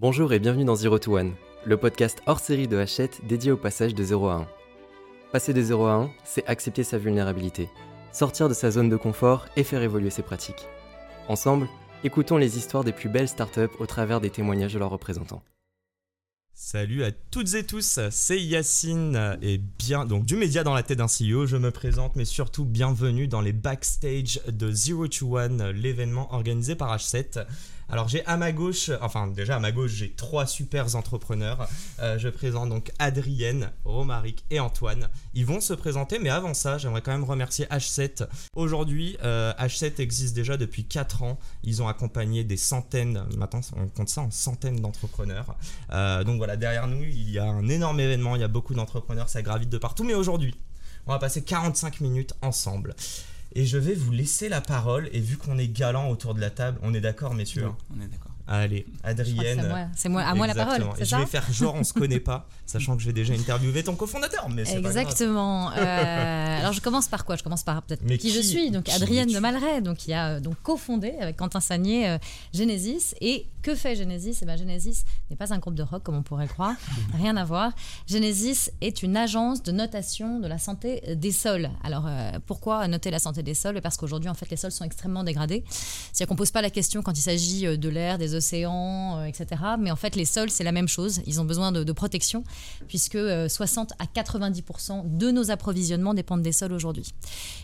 Bonjour et bienvenue dans Zero to One, le podcast hors série de Hachette dédié au passage de 0 à 1. Passer de 0 à 1, c'est accepter sa vulnérabilité, sortir de sa zone de confort et faire évoluer ses pratiques. Ensemble, écoutons les histoires des plus belles startups au travers des témoignages de leurs représentants. Salut à toutes et tous, c'est Yacine et bien donc du média dans la tête d'un CEO. Je me présente, mais surtout bienvenue dans les backstage de Zero to One, l'événement organisé par H7. Alors j'ai à ma gauche, enfin déjà à ma gauche j'ai trois super entrepreneurs. Euh, je présente donc Adrienne, Romaric et Antoine. Ils vont se présenter, mais avant ça j'aimerais quand même remercier H7. Aujourd'hui euh, H7 existe déjà depuis 4 ans. Ils ont accompagné des centaines, maintenant on compte ça en centaines d'entrepreneurs. Euh, donc voilà, derrière nous il y a un énorme événement, il y a beaucoup d'entrepreneurs, ça gravite de partout. Mais aujourd'hui on va passer 45 minutes ensemble. Et je vais vous laisser la parole. Et vu qu'on est galant autour de la table, on est d'accord, messieurs oui, On est d'accord. Allez, Adrienne. C'est moi, à moi la parole. Et je vais faire genre on se connaît pas, sachant que je vais déjà interviewer ton cofondateur. Mais Exactement. euh, alors je commence par quoi? Je commence par peut-être qui, je suis. Donc Adrienne de Malray, donc qui a euh, donc cofondé avec Quentin Sagnier euh, Genesis. Et que fait Genesis? Eh ben Genesis n'est pas un groupe de rock comme on pourrait croire, rien à voir. Genesis est une agence de notation de la santé des sols. Alors euh, pourquoi noter la santé des sols? Parce qu'aujourd'hui en fait les sols sont extrêmement dégradés. C'est-à-dire qu'on pose pas la question quand il s'agit de l'air, des océans, etc. Mais en fait, les sols, c'est la même chose. Ils ont besoin de, de protection, puisque euh, 60 à 90% de nos approvisionnements dépendent des sols aujourd'hui.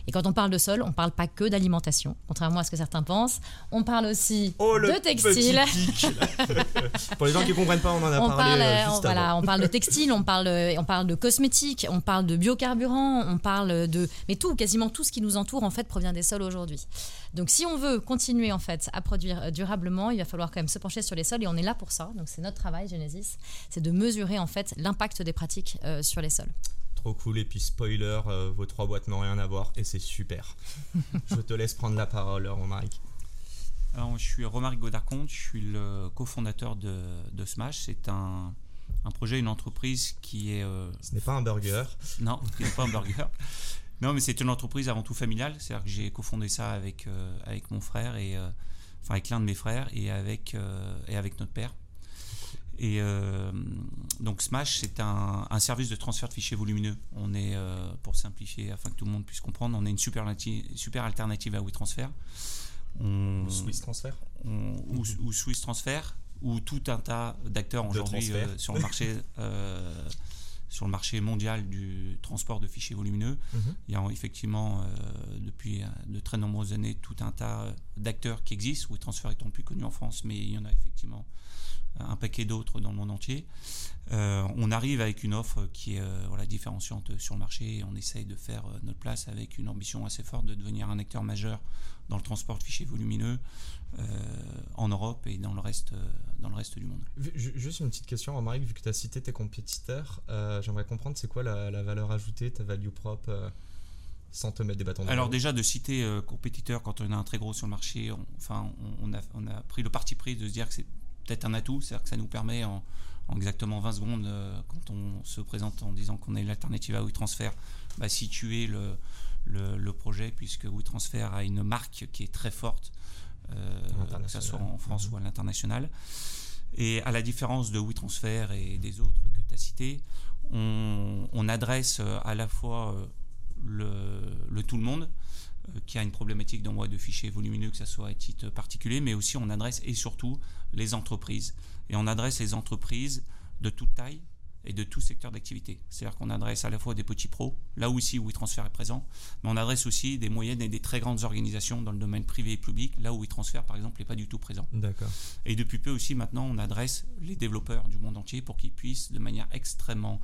Et quand on parle de sol, on ne parle pas que d'alimentation, contrairement à ce que certains pensent. On parle aussi oh, de textile. Pour les gens qui ne comprennent pas, on en a on parlé. Parle, euh, on, voilà, on parle de textile, on parle, on parle de cosmétiques, on parle de biocarburants, on parle de. Mais tout, quasiment tout ce qui nous entoure, en fait, provient des sols aujourd'hui. Donc, si on veut continuer, en fait, à produire durablement, il va falloir quand même se pencher sur les sols et on est là pour ça. Donc c'est notre travail, Genesis, c'est de mesurer en fait l'impact des pratiques euh, sur les sols. Trop cool et puis spoiler, euh, vos trois boîtes n'ont rien à voir et c'est super. je te laisse prendre la parole, Romaric. Alors, je suis Romaric Godard-Comte, je suis le cofondateur de, de, Smash. C'est un, un, projet, une entreprise qui est. Euh... Ce n'est pas un burger. Non, ce n'est pas un burger. Non, mais c'est une entreprise avant tout familiale. C'est-à-dire que j'ai cofondé ça avec, euh, avec mon frère et enfin avec l'un de mes frères et avec, euh, et avec notre père. Et euh, donc Smash, c'est un, un, service de transfert de fichiers volumineux. On est, euh, pour simplifier, afin que tout le monde puisse comprendre, on est une super, super alternative à WeTransfer. On, ou Swiss Transfer. On, ou, ou, Swiss Transfer, ou tout un tas d'acteurs aujourd'hui euh, sur le marché. sur le marché mondial du transport de fichiers volumineux. -hmm. Il y a effectivement, euh, depuis de très nombreuses années, tout un tas d'acteurs qui existent, WeTransfer étant le plus connu en France, mais il y en a effectivement un paquet d'autres dans le monde entier. Euh, on arrive avec une offre qui est euh, voilà, différenciante sur le marché et on essaye de faire euh, notre place avec une ambition assez forte de devenir un acteur majeur dans le transport de fichiers volumineux euh, en Europe et dans le reste, dans le reste du monde. Juste une petite question, Romaric, vu que tu as cité tes compétiteurs, j'aimerais comprendre c'est quoi la, la, valeur ajoutée, ta value propre sans te mettre des bâtons dans Alors déjà de citer euh, compétiteurs quand on a un très gros sur le marché, on, enfin on, on, a, on a pris le parti pris de se dire que c'est peut-être un atout, c'est-à-dire que ça nous permet en, en exactement 20 secondes, euh, quand on se présente en disant qu'on est l'alternative à WeTransfer, bah, situer le, le, le, projet, puisque WeTransfer a une marque qui est très forte, euh, que ce soit en France mmh. ou à l'international. Et à la différence de WeTransfer et des autres que tu as cités, on, on, adresse à la fois le, le tout le monde, euh, qui a une problématique d'envoi de fichiers volumineux, que ce soit à titre particulier, mais aussi on adresse et surtout les entreprises. Et on adresse les entreprises de toute taille et de tout secteur d'activité. C'est-à-dire qu'on adresse à la fois des petits pros, là où ici WeTransfer est présent, mais on adresse aussi des moyennes et des très grandes organisations dans le domaine privé et public, là où WeTransfer par exemple n'est pas du tout présent. D'accord. Et depuis peu aussi maintenant on adresse les développeurs du monde entier pour qu'ils puissent de manière extrêmement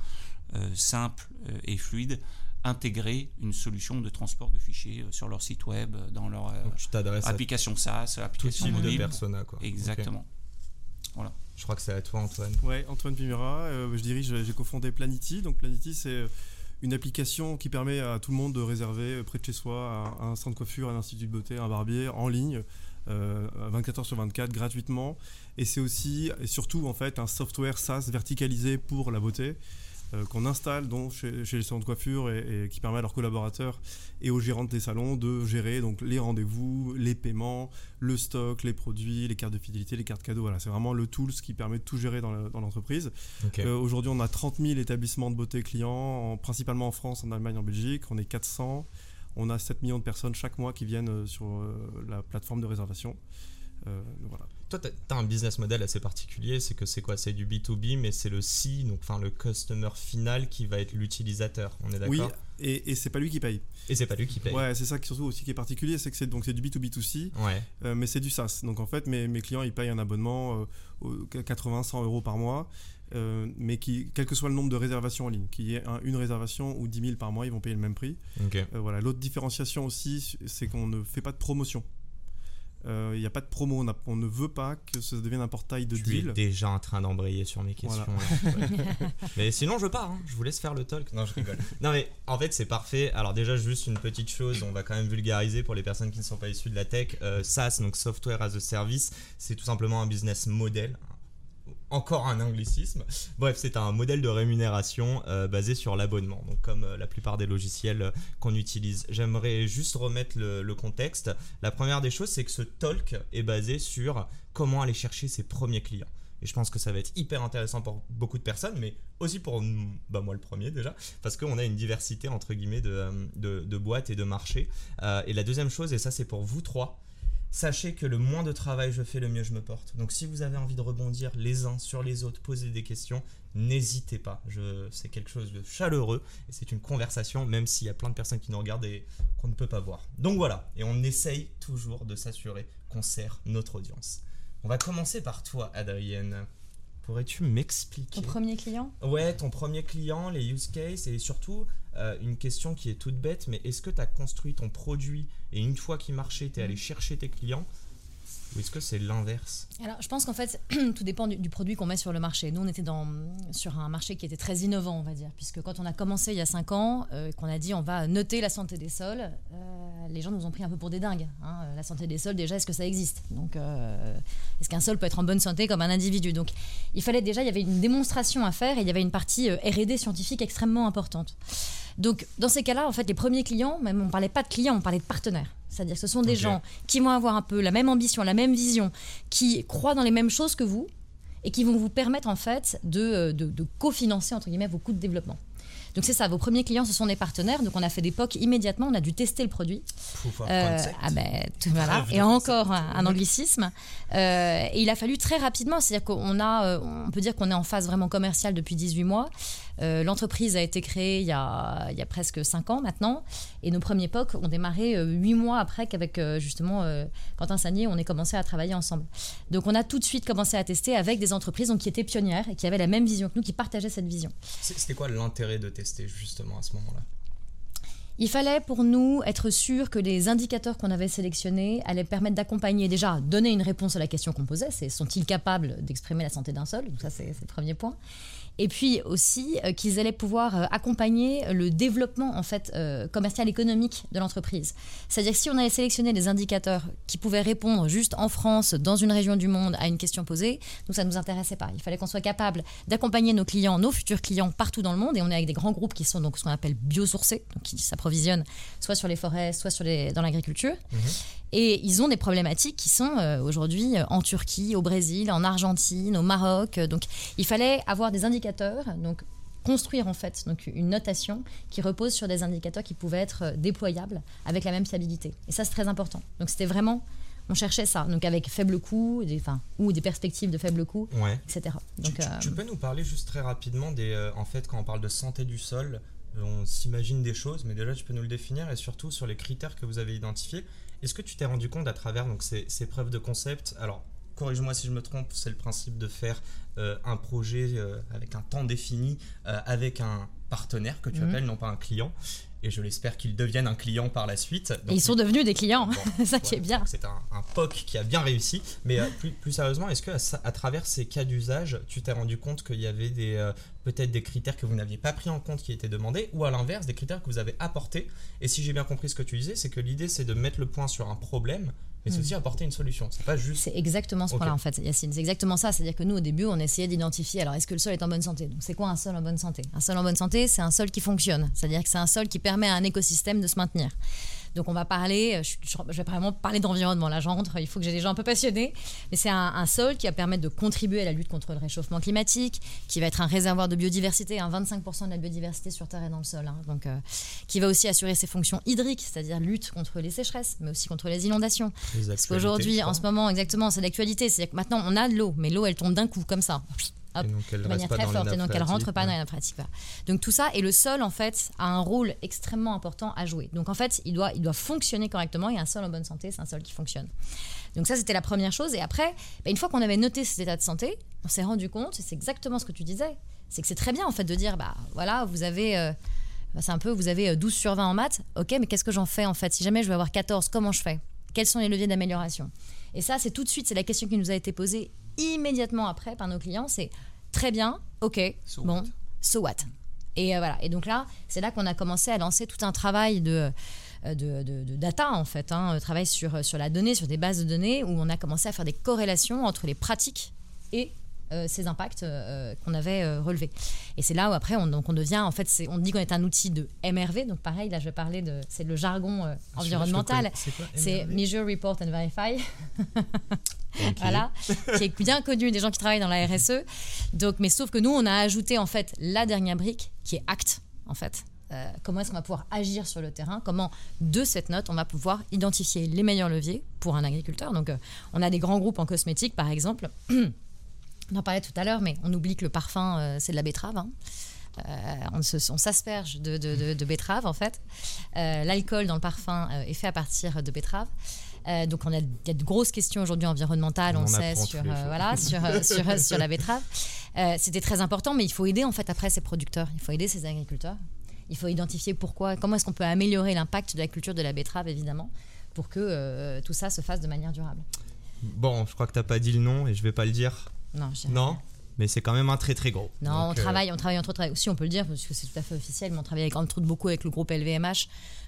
euh, simple euh, et fluide intégrer une solution de transport de fichiers sur leur site web, dans leur euh, application SaaS, application tout mobile. de persona, quoi. Exactement. Okay. Voilà. Je crois que c'est à toi, Antoine. Ouais, Antoine Pimera. Euh, je dirige, j'ai cofondé Planity. Donc Planity, c'est une application qui permet à tout le monde de réserver près de chez soi un, un centre de coiffure, un institut de beauté, un barbier en ligne. Euh, 24 heures sur 24 gratuitement et c'est aussi et surtout en fait un software SaaS verticalisé pour la beauté euh, qu'on installe donc, chez, les salons de coiffure et, qui permet à leurs collaborateurs et aux gérants des salons de gérer donc, les rendez-vous, les paiements, le stock, les produits, les cartes de fidélité, les cartes cadeaux. Voilà, c'est vraiment le tool qui permet de tout gérer dans l'entreprise. Euh, aujourd'hui, on a 30 000 établissements de beauté clients, principalement en France, en Allemagne, en Belgique. On est 400. On a 7 millions de personnes chaque mois qui viennent euh, sur la plateforme de réservation. voilà. Toi, tu as, un business model assez particulier, c'est que c'est quoi? C'est du B2B, mais c'est le C, donc enfin le customer final qui va être l'utilisateur. On est d'accord? Oui, et, et c'est pas lui qui paye. Et c'est pas lui qui paye. Ouais, c'est ça qui surtout aussi qui est particulier, c'est que c'est donc c'est du B2B2C, ouais. Euh, mais c'est du SaaS. Donc en fait, mes, mes, clients ils payent un abonnement 80-100 euh, euros par mois. Euh, mais qui, quel que soit le nombre de réservations en ligne, qu'il y ait une réservation ou 10 000 par mois, ils vont payer le même prix. voilà. L'autre différenciation aussi, c'est qu'on ne fait pas de promotion. Il euh, n'y a pas de promo, on, ne veut pas que ça devienne un portail de je deal. suis déjà en train d'embrayer sur mes questions. mais sinon, je pars, hein. je vous laisse faire le talk. Non, je rigole. non, mais en fait, c'est parfait. Alors, déjà, juste une petite chose, on va quand même vulgariser pour les personnes qui ne sont pas issues de la tech. Euh, SaaS, donc Software as a Service, c'est tout simplement un business model, encore un anglicisme. Bref, c'est un modèle de rémunération euh, basé sur l'abonnement, donc comme euh, la plupart des logiciels euh, qu'on utilise. J'aimerais juste remettre le, contexte. La première des choses, c'est que ce talk est basé sur comment aller chercher ses premiers clients. Et je pense que ça va être hyper intéressant pour beaucoup de personnes, mais aussi pour bah, moi le premier déjà, parce qu'on a une diversité entre guillemets de, de, boîtes et de marchés. et la deuxième chose, et ça c'est pour vous trois, Sachez que le moins de travail je fais, le mieux je me porte. Donc si vous avez envie de rebondir les uns sur les autres, poser des questions, n'hésitez pas. C'est quelque chose de chaleureux et c'est une conversation, même s'il y a plein de personnes qui nous regardent et qu'on ne peut pas voir. Donc voilà, et on essaye toujours de s'assurer qu'on sert notre audience. On va commencer par toi, Adrienne. Pourrais-tu m'expliquer Ton premier client? Ouais, ton premier client, les use cases et surtout euh, une question qui est toute bête, mais est-ce que tu as construit ton produit et une fois qu'il marchait, tu es allé chercher tes clients ou est-ce que c'est l'inverse Alors, je pense qu'en fait, tout dépend du, produit qu'on met sur le marché. Nous, on était dans, sur un marché qui était très innovant, on va dire, puisque quand on a commencé il y a 5 ans, euh, qu'on a dit on va noter la santé des sols, euh, les gens nous ont pris un peu pour des dingues. Hein. La santé des sols, déjà, est-ce que ça existe? Donc, est-ce qu'un sol peut être en bonne santé comme un individu? Donc, il fallait déjà, il y avait une démonstration à faire et il y avait une partie R&D scientifique extrêmement importante. Donc, dans ces cas-là, en fait, les premiers clients, même on ne parlait pas de clients, on parlait de partenaires. C'est-à-dire que ce sont des gens qui vont avoir un peu la même ambition, la même vision, qui croient dans les mêmes choses que vous et qui vont vous permettre, en fait, de, de, de cofinancer, entre guillemets, vos coûts de développement. Donc c'est ça, vos premiers clients, ce sont des partenaires. Donc on a fait des POC immédiatement, on a dû tester le produit. Euh, ah ben, voilà. Et encore un, anglicisme. Euh, et il a fallu très rapidement, c'est-à-dire qu'on a, euh, on peut dire qu'on est en phase vraiment commerciale depuis 18 mois. L'entreprise a été créée il y a, il y a presque 5 ans maintenant. Et nos premiers POC ont démarré 8 mois après qu'avec justement Quentin Sagnier, on ait commencé à travailler ensemble. Donc on a tout de suite commencé à tester avec des entreprises donc, qui étaient pionnières et qui avaient la même vision que nous, qui partageaient cette vision. C'était quoi l'intérêt de justement à ce moment-là. Il fallait pour nous être sûr que les indicateurs qu'on avait sélectionnés allaient permettre d'accompagner, déjà, donner une réponse à la question qu'on posait, c'est sont-ils capables d'exprimer la santé d'un sol Donc ça, c'est le premier point et puis aussi euh, qu'ils allaient pouvoir euh, accompagner le développement en fait euh, commercial économique de l'entreprise. C'est-à-dire que si on allait sélectionner des indicateurs qui pouvaient répondre juste en France, dans une région du monde, à une question posée, nous ça ne nous intéressait pas. Il fallait qu'on soit capable d'accompagner nos clients, nos futurs clients partout dans le monde, et on est avec des grands groupes qui sont donc ce qu'on appelle biosourcés, donc qui s'approvisionnent soit sur les forêts, soit sur les, dans l'agriculture. Mmh. Et ils ont des problématiques qui sont aujourd'hui en Turquie, au Brésil, en Argentine, au Maroc. Donc il fallait avoir des indicateurs, donc construire en fait donc une notation qui repose sur des indicateurs qui pouvaient être euh, déployables avec la même fiabilité. Et ça c'est très important. Donc c'était vraiment on cherchait ça, donc avec faible coût, des, enfin, ou des perspectives de faible coût, etc. Donc, tu, peux nous parler juste très rapidement des, en fait, quand on parle de santé du sol, on s'imagine des choses, mais déjà tu peux nous le définir et surtout sur les critères que vous avez identifiés. Est-ce que tu t'es rendu compte à travers donc, ces, preuves de concept? Alors, corrige-moi si je me trompe, c'est le principe de faire euh, un projet euh, avec un temps défini, euh, avec un partenaire que tu mhm. appelles, non pas un client. Et je l'espère qu'ils deviennent un client par la suite. et ils sont devenus des clients, ça qui est bien. C'est un, POC qui a bien réussi. Mais plus, plus, sérieusement, est-ce que à, travers ces cas d'usage, tu t'es rendu compte qu'il y avait des peut-être des critères que vous n'aviez pas pris en compte qui étaient demandés, ou à l'inverse, des critères que vous avez apportés? Et si j'ai bien compris ce que tu disais, c'est que l'idée c'est de mettre le point sur un problème mais c'est hmm. aussi apporter une solution. C'est pas juste. C'est exactement ce point-là en fait, Yacine. C'est exactement ça. C'est-à-dire que nous, au début, on essayait d'identifier. Alors, est-ce que le sol est en bonne santé? Donc, c'est quoi un sol en bonne santé? Un sol en bonne santé, c'est un sol qui fonctionne. C'est-à-dire que c'est un sol qui permet à un écosystème de se maintenir. Donc on va parler, euh, je, vais vraiment parler d'environnement, là j'entre, il faut que j'ai des gens un peu passionnés, mais c'est un, sol qui va permettre de contribuer à la lutte contre le réchauffement climatique, qui va être un réservoir de biodiversité, 25% de la biodiversité sur Terre est dans le sol, hein. donc, euh, qui va aussi assurer ses fonctions hydriques, c'est-à-dire lutte contre les sécheresses, mais aussi contre les inondations. Parce qu'aujourd'hui, en ce moment, exactement, c'est l'actualité, c'est-à-dire que maintenant on a de l'eau, mais l'eau elle tombe d'un coup, comme ça de manière très forte, et donc elle rentre pas dans la pratique. Donc tout ça, et le sol en fait a un rôle extrêmement important à jouer. Donc en fait, il doit, il doit fonctionner correctement, et un sol en bonne santé, c'est un sol qui fonctionne. Donc ça, c'était la première chose. Et après, bah, une fois qu'on avait noté cet état de santé, on s'est rendu compte, et c'est exactement ce que tu disais, c'est que c'est très bien en fait de dire, bah voilà, vous avez... Euh, bah, c'est un peu, vous avez 12 euh, sur 20 en maths, ok, mais qu'est-ce que j'en fais en fait? Si jamais je veux avoir 14, comment je fais? Quels sont les leviers d'amélioration? Et ça, c'est tout de suite, c'est la question qui nous a été posée immédiatement après par nos clients, c'est très bien, ok, bon, so what? Et euh, voilà. Et donc là, c'est là qu'on a commencé à lancer tout un travail de, euh, de, data, en fait, un hein, travail sur, sur la donnée, sur des bases de données, où on a commencé à faire des corrélations entre les pratiques et euh, ces impacts euh, qu'on avait euh, relevés. Et c'est là où après on, donc on devient, en fait, on dit qu'on est un outil de MRV, donc pareil, là je vais parler de, c'est le jargon environnemental, c'est Measure, Report and Verify. voilà, qui est bien connu des gens qui travaillent dans la RSE. Donc, mais sauf que nous, on a ajouté en fait la dernière brique qui est ACT, en fait. comment est-ce qu'on va pouvoir agir sur le terrain, comment de cette note on va pouvoir identifier les meilleurs leviers pour un agriculteur? Donc on a des grands groupes en cosmétique par exemple On en parlait tout à l'heure, mais on oublie que le parfum, euh, c'est de la betterave. Hein. Euh, on, s'asperge de, betterave en fait. Euh, l'alcool dans le parfum est fait à partir de betterave. donc on a, il y a de grosses questions aujourd'hui environnementales, on, sait sur, voilà, sur, sur, sur, la betterave. C'était très important, mais il faut aider en fait après ces producteurs, il faut aider ces agriculteurs. Il faut identifier pourquoi, comment est-ce qu'on peut améliorer l'impact de la culture de la betterave évidemment, pour que tout ça se fasse de manière durable. Bon, je crois que tu n'as pas dit le nom et je vais pas le dire. Non, non mais c'est quand même un très très gros. Non, on, euh, travaille, on travaille entre autres aussi, on peut le dire, parce que c'est tout à fait officiel, mais on travaille avec, entre autres beaucoup avec le groupe LVMH.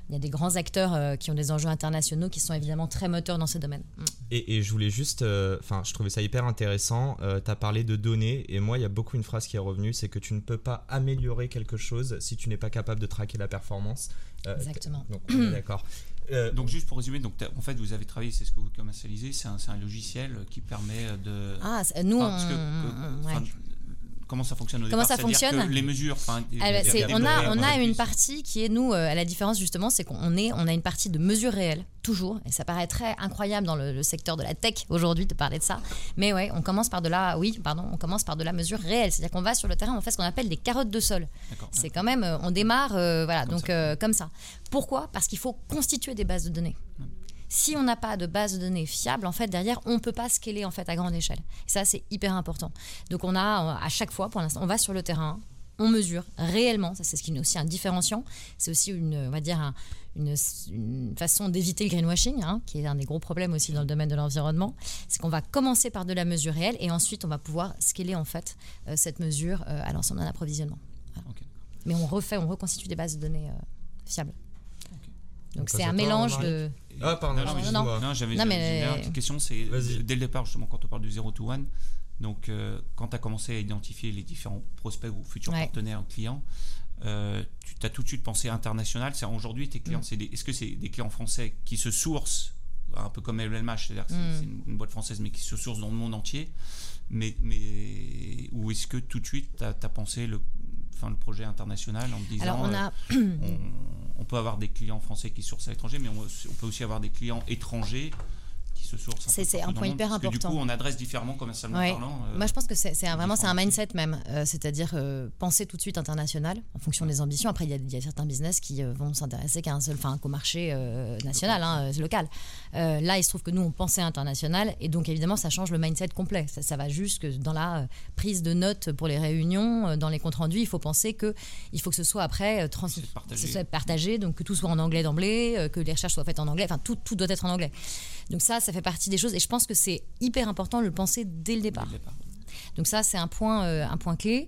Il y a des grands acteurs euh, qui ont des enjeux internationaux qui sont évidemment très moteurs dans ce domaine. Mm. Et, je voulais juste, euh, enfin, je trouvais ça hyper intéressant. tu as parlé de données, et moi, il y a beaucoup une phrase qui est revenue c'est que tu ne peux pas améliorer quelque chose si tu n'es pas capable de traquer la performance. Exactement. Donc, on est d'accord. Euh, donc juste pour résumer, donc en fait vous avez travaillé, c'est ce que vous commercialisez, c'est un, un, logiciel qui permet de. Ah, nous, comment ça fonctionne au Comment ça fonctionne? Les mesures. on a, on a une partie qui est nous, euh, à la différence justement, c'est qu'on est, on a une partie de mesures réelles toujours, et ça paraît très incroyable dans le, secteur de la tech aujourd'hui de parler de ça. Mais ouais, on commence par de la, oui, pardon, on commence par de la mesure réelle, c'est-à-dire qu'on va sur le terrain, on fait ce qu'on appelle des carottes de sol. C'est quand même, euh, on démarre, euh, voilà, comme donc ça. comme ça. Pourquoi? Parce qu'il faut constituer des bases de données si on n'a pas de base de données fiable, en fait, derrière, on ne peut pas scaler en fait à grande échelle. Et ça, c'est hyper important. Donc, on a à chaque fois, pour l'instant, on va sur le terrain, on mesure réellement. Ça, c'est ce qui est aussi un différenciant. C'est aussi une, on va dire, une, façon d'éviter le greenwashing, hein, qui est un des gros problèmes aussi dans le domaine de l'environnement. C'est qu'on va commencer par de la mesure réelle et ensuite on va pouvoir scaler en fait euh, cette mesure euh, à l'ensemble d'un approvisionnement. Mais on refait, on reconstitue des bases de données euh, fiables. Donc c'est un mélange de. Ah, pardon, non, non, j'avais une petite question. C'est dès le départ, justement, quand on parle du 0 to 1, donc euh, quand tu as commencé à identifier les différents prospects ou futurs partenaires clients, euh, tu as tout de suite pensé international. C'est aujourd'hui, tes clients, mm. est-ce que c'est des clients français qui se sourcent, un peu comme LVMH, c'est-à-dire que c'est mm. une, boîte française, mais qui se source dans le monde entier mais, mais, Ou est-ce que tout de suite, tu as, pensé le, enfin, le projet international en disant. Alors, on a. Euh, on peut avoir des clients français qui sourcent à l'étranger, mais on, peut aussi avoir des clients étrangers c'est un point hyper important. du coup, on adresse différemment commercialement parlant. Euh, Moi, je pense que c'est vraiment c'est un mindset même, euh, c'est-à-dire euh, penser tout de suite international en fonction des ambitions. Après, il y, a certains business qui vont s'intéresser qu'à un seul, enfin, qu'au marché national, hein, local. là, il se trouve que nous, on pensait international, et donc évidemment, ça change le mindset complet. Ça, va juste que dans la prise de notes pour les réunions, dans les comptes rendus, il faut penser que il faut que ce soit après partagé. partagé, donc que tout soit en anglais d'emblée, que les recherches soient faites en anglais. Enfin, tout, tout doit être en anglais. Donc ça, ça fait partie des choses et je pense que c'est hyper important de le penser dès le départ. Donc ça, c'est un point, un point clé.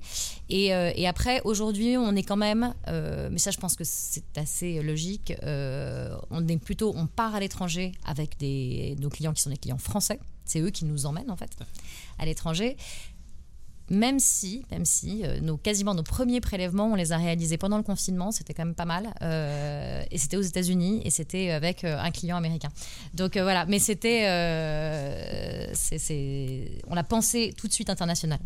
Et, et après, aujourd'hui, on est quand même, mais ça, je pense que c'est assez logique. on est plutôt, on part à l'étranger avec des, nos clients qui sont des clients français. C'est eux qui nous emmènent en fait à l'étranger même si, même si euh, nos, quasiment nos premiers prélèvements, on les a réalisés pendant le confinement, c'était quand même pas mal. Euh, et c'était aux États-Unis et c'était avec euh, un client américain. Donc voilà, mais c'était. on a pensé tout de suite international.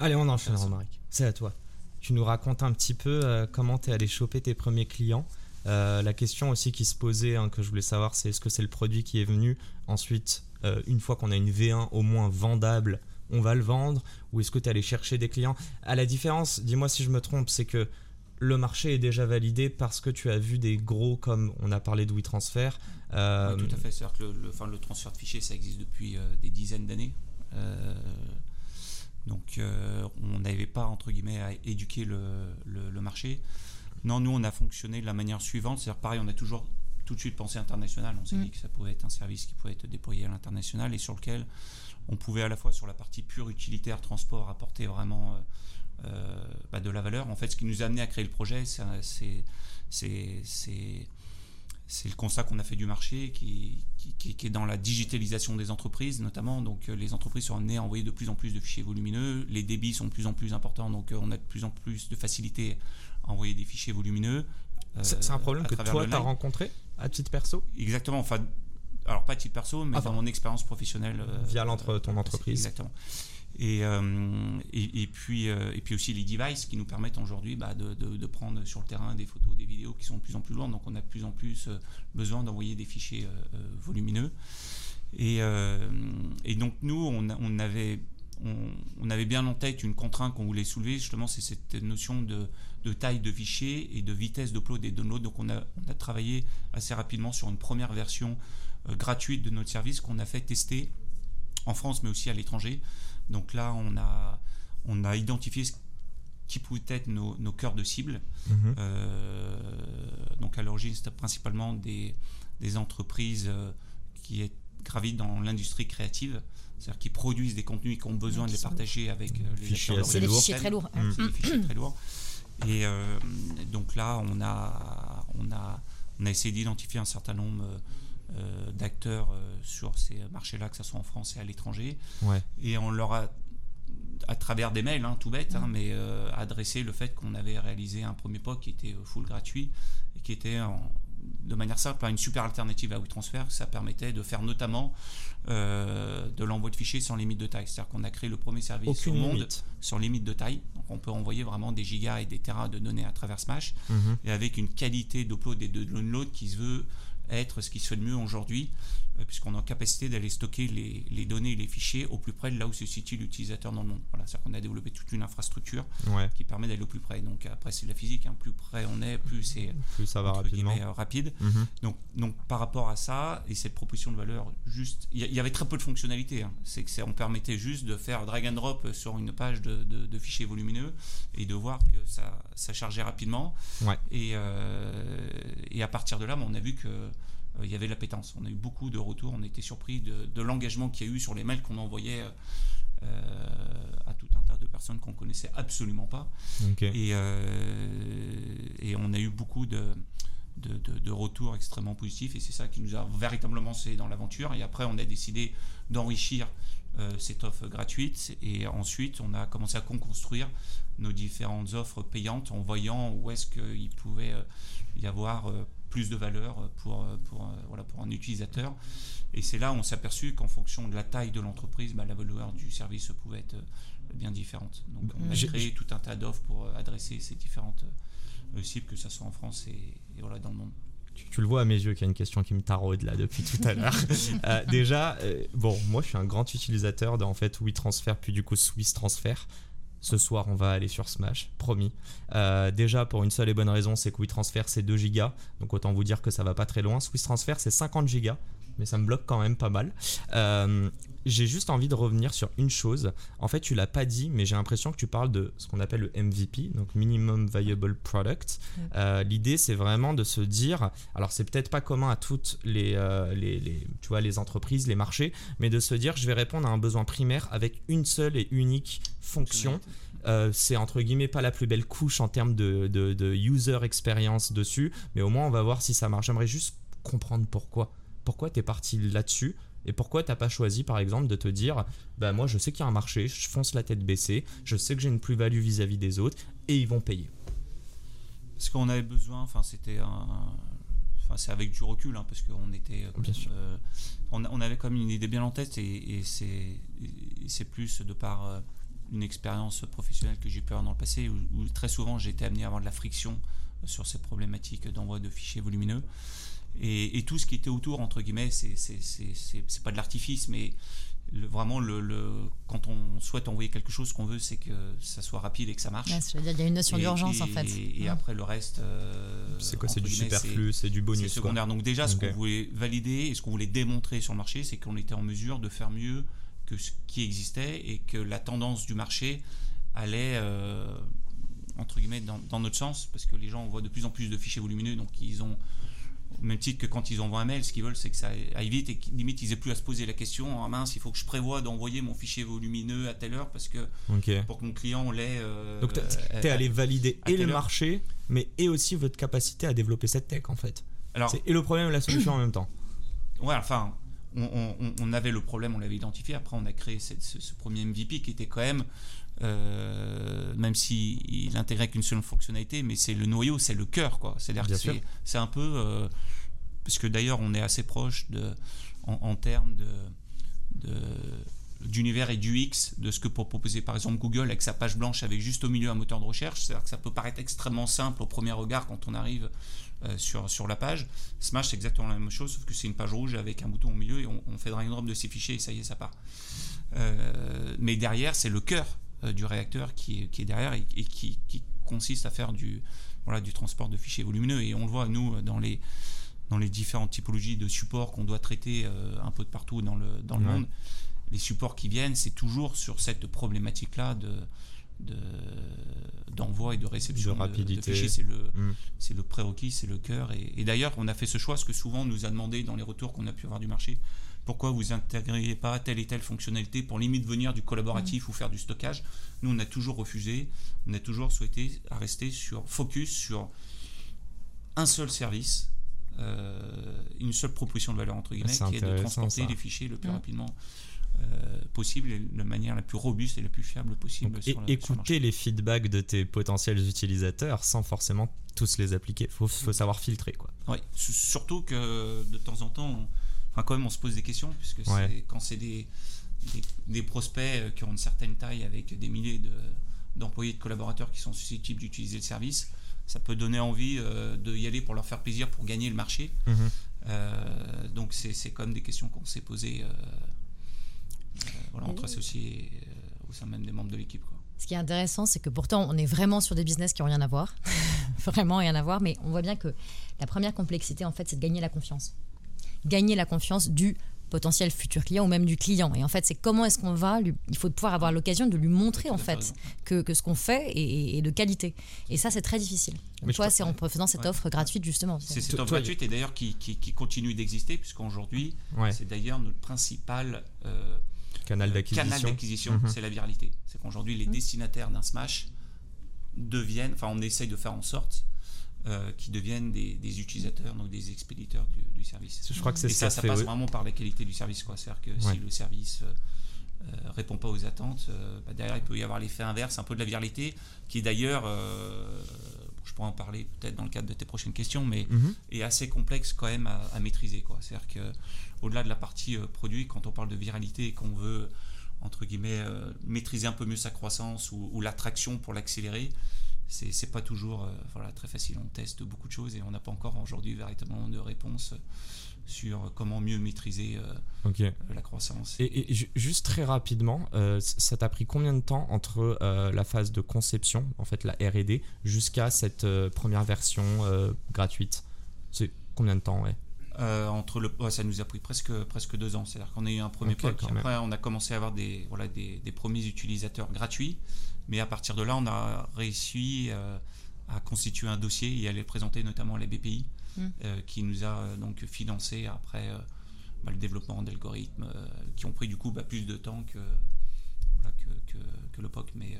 Allez, on enchaîne, Romaric. C'est à toi. Tu nous racontes un petit peu comment tu es allé choper tes premiers clients. la question aussi qui se posait, hein, que je voulais savoir, c'est est-ce que c'est le produit qui est venu ensuite, une fois qu'on a une V1 au moins vendable, on va le vendre ou est-ce que tu es allé chercher des clients À la différence, dis-moi si je me trompe, c'est que le marché est déjà validé parce que tu as vu des gros comme on a parlé de WeTransfer. Euh... tout à fait, c'est-à-dire que le, transfert de fichiers, ça existe depuis euh, des dizaines d'années. Euh, donc on n'avait pas, entre guillemets, à éduquer le, marché. Non, nous, on a fonctionné de la manière suivante, c'est-à-dire pareil, on a toujours tout de suite pensé international. On s'est mm. dit que ça pouvait être un service qui pouvait être déployé à l'international et sur lequel on pouvait à la fois sur la partie pure utilitaire transport apporter vraiment euh, euh, bah, de la valeur. En fait, ce qui nous a amené à créer le projet, c'est le constat qu'on a fait du marché qui, qui, est dans la digitalisation des entreprises notamment. Donc euh, les entreprises sont amenées à envoyer de plus en plus de fichiers volumineux, les débits sont de plus en plus importants, donc on a de plus en plus de facilité à envoyer des fichiers volumineux. C'est un problème que toi tu as rencontré à titre perso? Exactement, enfin alors pas à titre perso, mais dans mon expérience professionnelle. Euh, Via ton entreprise. Exactement. Et, euh, et, puis, euh, et puis aussi les devices qui nous permettent aujourd'hui bah, de, de, prendre sur le terrain des photos, des vidéos qui sont de plus en plus lourdes. Donc on a de plus en plus besoin d'envoyer des fichiers volumineux. Et, et, donc nous, on, on avait, on, avait bien en tête une contrainte qu'on voulait soulever, justement, c'est cette notion de, de, taille de fichier et de vitesse d'upload et de download. Donc on a, on a travaillé assez rapidement sur une première version euh, gratuite de notre service qu'on a fait tester en France mais aussi à l'étranger. Donc là, on a, on a identifié ce qui pouvaient être nos, nos cœurs de cible. Mhm. Euh, donc à l'origine, c'était principalement des, des entreprises euh, qui gravitent dans l'industrie créative, c'est-à-dire qui produisent des contenus et qui ont besoin de les partager avec les fichiers C'est des fichiers très lourds. Des fichiers très lourds. Et donc là, on a, on a, on a essayé d'identifier un certain nombre euh, d'acteurs euh, sur ces marchés-là, que ce soit en France et à l'étranger. Et on leur a à travers des mails, hein, tout bête, hein, mais euh, adressé le fait qu'on avait réalisé un premier POC qui était full gratuit et qui était de manière simple une super alternative à WeTransfer. Ça permettait de faire notamment de l'envoi de fichiers sans limite de taille. C'est-à-dire qu'on a créé le premier service au monde sans limite de taille. Donc on peut envoyer vraiment des gigas et des terras de données à travers Smash mhm. et avec une qualité d'upload et de download qui se veut être ce qui se fait de mieux aujourd'hui, euh, puisqu'on est en capacité d'aller stocker les, données et les fichiers au plus près de là où se situe l'utilisateur dans le monde. Voilà, c'est-à-dire qu'on a développé toute une infrastructure qui permet d'aller au plus près. Donc après, c'est de la physique, hein. plus près on est, plus c'est plus ça va rapidement. Euh, rapide. Mhm. Donc, donc par rapport à ça et cette proposition de valeur, juste, il y, avait très peu de fonctionnalités. Hein. C'est que on permettait juste de faire drag and drop sur une page de, fichiers volumineux et de voir que ça, ça chargeait rapidement. Et, euh, et à partir de là, on a vu que euh, il y avait l'appétence. On a eu beaucoup de retours, on était surpris de, l'engagement qu'il y a eu sur les mails qu'on envoyait euh, à tout un tas de personnes qu'on connaissait absolument pas. Euh, et, on a eu beaucoup de, de, retours extrêmement positifs et c'est ça qui nous a véritablement lancé dans l'aventure. Et après, on a décidé d'enrichir cette offre gratuite et ensuite on a commencé à construire nos différentes offres payantes en voyant où est-ce qu'il pouvait y avoir plus de valeur pour, pour, voilà, pour un utilisateur. Et c'est là où on s'est aperçu qu'en fonction de la taille de l'entreprise, bah, la valeur du service pouvait être bien différente. Donc on a créé tout un tas d'offres pour adresser ces différentes euh, cibles, que ce soit en France et, voilà, dans le monde. Tu, le vois à mes yeux qu'il y a une question qui me taraude là depuis tout à l'heure. Euh, déjà, euh, bon, moi je suis un grand utilisateur de en fait WeTransfer puis du coup Swiss Transfer. Ce soir, on va aller sur Smash, promis. Euh, déjà, pour une seule et bonne raison, c'est que WeTransfer, c'est 2 gigas. Donc, autant vous dire que ça va pas très loin. Swiss Transfer, c'est 50 gigas. Mais ça me bloque quand même pas mal. Euh, j'ai juste envie de revenir sur une chose. En fait, tu l'as pas dit, mais j'ai l'impression que tu parles de ce qu'on appelle le MVP, donc Minimum Viable Product. Euh, l'idée, c'est vraiment de se dire, alors c'est peut-être pas commun à toutes les, euh, les, les, tu vois, les entreprises, les marchés, mais de se dire, je vais répondre à un besoin primaire avec une seule et unique fonction. Euh, c'est entre guillemets pas la plus belle couche en termes de, de, de user experience dessus, mais au moins on va voir si ça marche. J'aimerais juste comprendre pourquoi. Pourquoi tu es parti là-dessus et pourquoi t'as pas choisi, par exemple, de te dire, bah moi je sais qu'il y a un marché, je fonce la tête baissée, je sais que j'ai une plus-value vis-à-vis des autres, et ils vont payer. Parce qu'on avait besoin, enfin c'était un, enfin c'est avec du recul, hein, parce qu'on était, bien sûr. Euh, on, on, avait comme une idée bien en tête, et, et c'est plus de par euh, une expérience professionnelle que j'ai pu avoir dans le passé, où, où très souvent j'ai été amené à avoir de la friction sur ces problématiques d'envoi de fichiers volumineux. Et, tout ce qui était autour, entre guillemets, c'est pas de l'artifice, mais vraiment, le, quand on souhaite envoyer quelque chose, ce qu'on veut, c'est que ça soit rapide et que ça marche. il y a une notion d'urgence en fait. Et, après, le reste. Euh, c'est quoi C'est du superflu, c'est du bonus. C'est secondaire. Donc, déjà, ce qu'on voulait valider et ce qu'on voulait démontrer sur le marché, c'est qu'on était en mesure de faire mieux que ce qui existait et que la tendance du marché allait. Euh, entre guillemets dans, dans, notre sens parce que les gens voient de plus en plus de fichiers volumineux donc ils ont au même titre que quand ils envoient un mail, ce qu'ils veulent, c'est que ça aille vite et que limite ils aient plus à se poser la question ah mince, il faut que je prévoie d'envoyer mon fichier volumineux à telle heure parce que pour que mon client l'ait. Euh, Donc tu es allé valider et le marché, mais et aussi votre capacité à développer cette tech en fait. Et le problème et la solution en même temps. Ouais, enfin, on, avait le problème, on l'avait identifié. Après, on a créé ce, ce, premier MVP qui était quand même euh, même s'il il intégrait qu'une seule fonctionnalité, mais c'est le noyau, c'est le cœur, quoi. C'est-à-dire que c'est un peu, euh, parce que d'ailleurs on est assez proche de, en, termes de, d'univers et du X de ce que pour proposer par exemple Google avec sa page blanche avec juste au milieu un moteur de recherche. C'est-à-dire que ça peut paraître extrêmement simple au premier regard quand on arrive euh, sur, sur la page. Smash, c'est exactement la même chose, sauf que c'est une page rouge avec un bouton au milieu et on, fait drag and drop de ces fichiers et ça y est, ça part. mais derrière, c'est le cœur du réacteur qui est, qui est derrière et, qui, qui, consiste à faire du, voilà, du transport de fichiers volumineux. Et on le voit, nous, dans les, dans les différentes typologies de supports qu'on doit traiter euh, un peu de partout dans le, dans le monde, les supports qui viennent, c'est toujours sur cette problématique-là de d'envoi et de réception de, rapidité. fichiers. C'est le, mm. c'est le prérequis, c'est le cœur. Et, et d'ailleurs, on a fait ce choix, ce que souvent on nous a demandé dans les retours qu'on a pu avoir du marché, pourquoi vous intégreriez pas telle et telle fonctionnalité pour limite venir du collaboratif ou faire du stockage Nous, on a toujours refusé, on a toujours souhaité rester sur focus sur un seul service, euh, une seule proposition de valeur entre guillemets, qui est de transporter les fichiers le plus rapidement euh, possible et de manière la plus robuste et la plus fiable possible. et écouter les feedbacks de tes potentiels utilisateurs sans forcément tous les appliquer. Il faut, faut, savoir filtrer. Quoi. Oui, surtout que de temps en temps, enfin quand même on se pose des questions puisque quand c'est des, des, prospects euh, qui ont une certaine taille avec des milliers de, d'employés de collaborateurs qui sont susceptibles d'utiliser le service ça peut donner envie euh, de y aller pour leur faire plaisir pour gagner le marché mhm. euh, donc c'est, c'est quand même des questions qu'on s'est posées voilà, entre associés au sein même des membres de l'équipe quoi. Ce qui est intéressant, c'est que pourtant, on est vraiment sur des business qui n'ont rien à voir. vraiment rien à voir. Mais on voit bien que la première complexité, en fait, c'est de gagner la confiance gagner la confiance du potentiel futur client ou même du client. Et en fait, c'est comment est-ce qu'on va, lui, il faut pouvoir avoir l'occasion de lui montrer en fait que, que ce qu'on fait est, de qualité. Et ça, c'est très difficile. Mais toi, c'est en faisant cette offre gratuite justement. C'est cette offre gratuite et d'ailleurs qui, qui, continue d'exister puisqu'aujourd'hui, c'est d'ailleurs notre principal euh, canal d'acquisition. Mhm. C'est la viralité. C'est qu'aujourd'hui, les mhm. destinataires d'un Smash deviennent, enfin, on essaye de faire en sorte euh, qui deviennent des, utilisateurs, donc des expéditeurs du, service. Je crois que c'est Et ça, ça passe vraiment par la qualité du service. C'est-à-dire que si le service euh, euh, répond pas aux attentes, bah, derrière il peut y avoir l'effet inverse, un peu de la viralité, qui est d'ailleurs, je pourrais en parler peut-être dans le cadre de tes prochaines questions, mais mhm. est assez complexe quand même à, maîtriser. C'est-à-dire que au-delà de la partie produit, quand on parle de viralité et qu'on veut entre guillemets maîtriser un peu mieux sa croissance ou l'attraction pour l'accélérer, c'est pas toujours euh, voilà, très facile. On teste beaucoup de choses et on n'a pas encore aujourd'hui véritablement de réponse sur comment mieux maîtriser euh, euh, la croissance. Et, juste très rapidement, ça t'a pris combien de temps entre la phase de conception, en fait la R&D, jusqu'à cette première version gratuite? C'est combien de temps ouais? Entre le, ça nous a pris presque, presque deux ans. C'est-à-dire qu'on a eu un premier okay, Après, on a commencé à avoir des, voilà, des, des, premiers utilisateurs gratuits. Mais à partir de là, on a réussi à constituer un dossier et à les présenter notamment à la BPI, qui nous a donc financé après bah, le développement d'algorithmes qui ont pris du coup bah, plus de temps que, voilà, que, que, le POC. Mais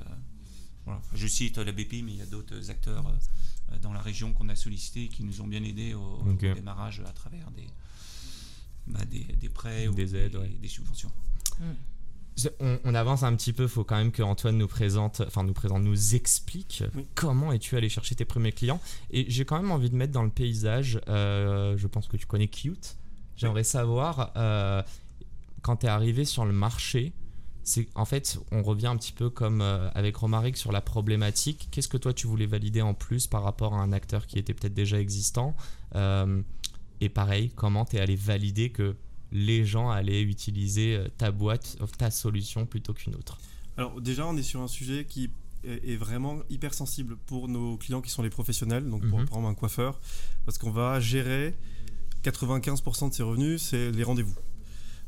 voilà. je cite la BPI, mais il y a d'autres acteurs dans la région qu'on a sollicité qui nous ont bien aidés au, démarrage à travers des, bah, des, des, prêts ou des, aides, des, subventions. Mm. On, avance un petit peu, il faut quand même que Antoine nous présente, enfin nous présente, nous explique comment es-tu allé chercher tes premiers clients. Et j'ai quand même envie de mettre dans le paysage, euh, je pense que tu connais Cute. J'aimerais savoir, euh, quand tu es arrivé sur le marché, c'est en fait, on revient un petit peu comme euh, avec Romaric sur la problématique. Qu'est-ce que toi tu voulais valider en plus par rapport à un acteur qui était peut-être déjà existant Et pareil, comment tu es allé valider que les gens allaient utiliser euh, ta boîte, ta solution plutôt qu'une autre Alors déjà, on est sur un sujet qui est vraiment hyper sensible pour nos clients qui sont les professionnels, donc pour mhm. prendre un coiffeur, parce qu'on va gérer 95% de ses revenus, c'est les rendez-vous.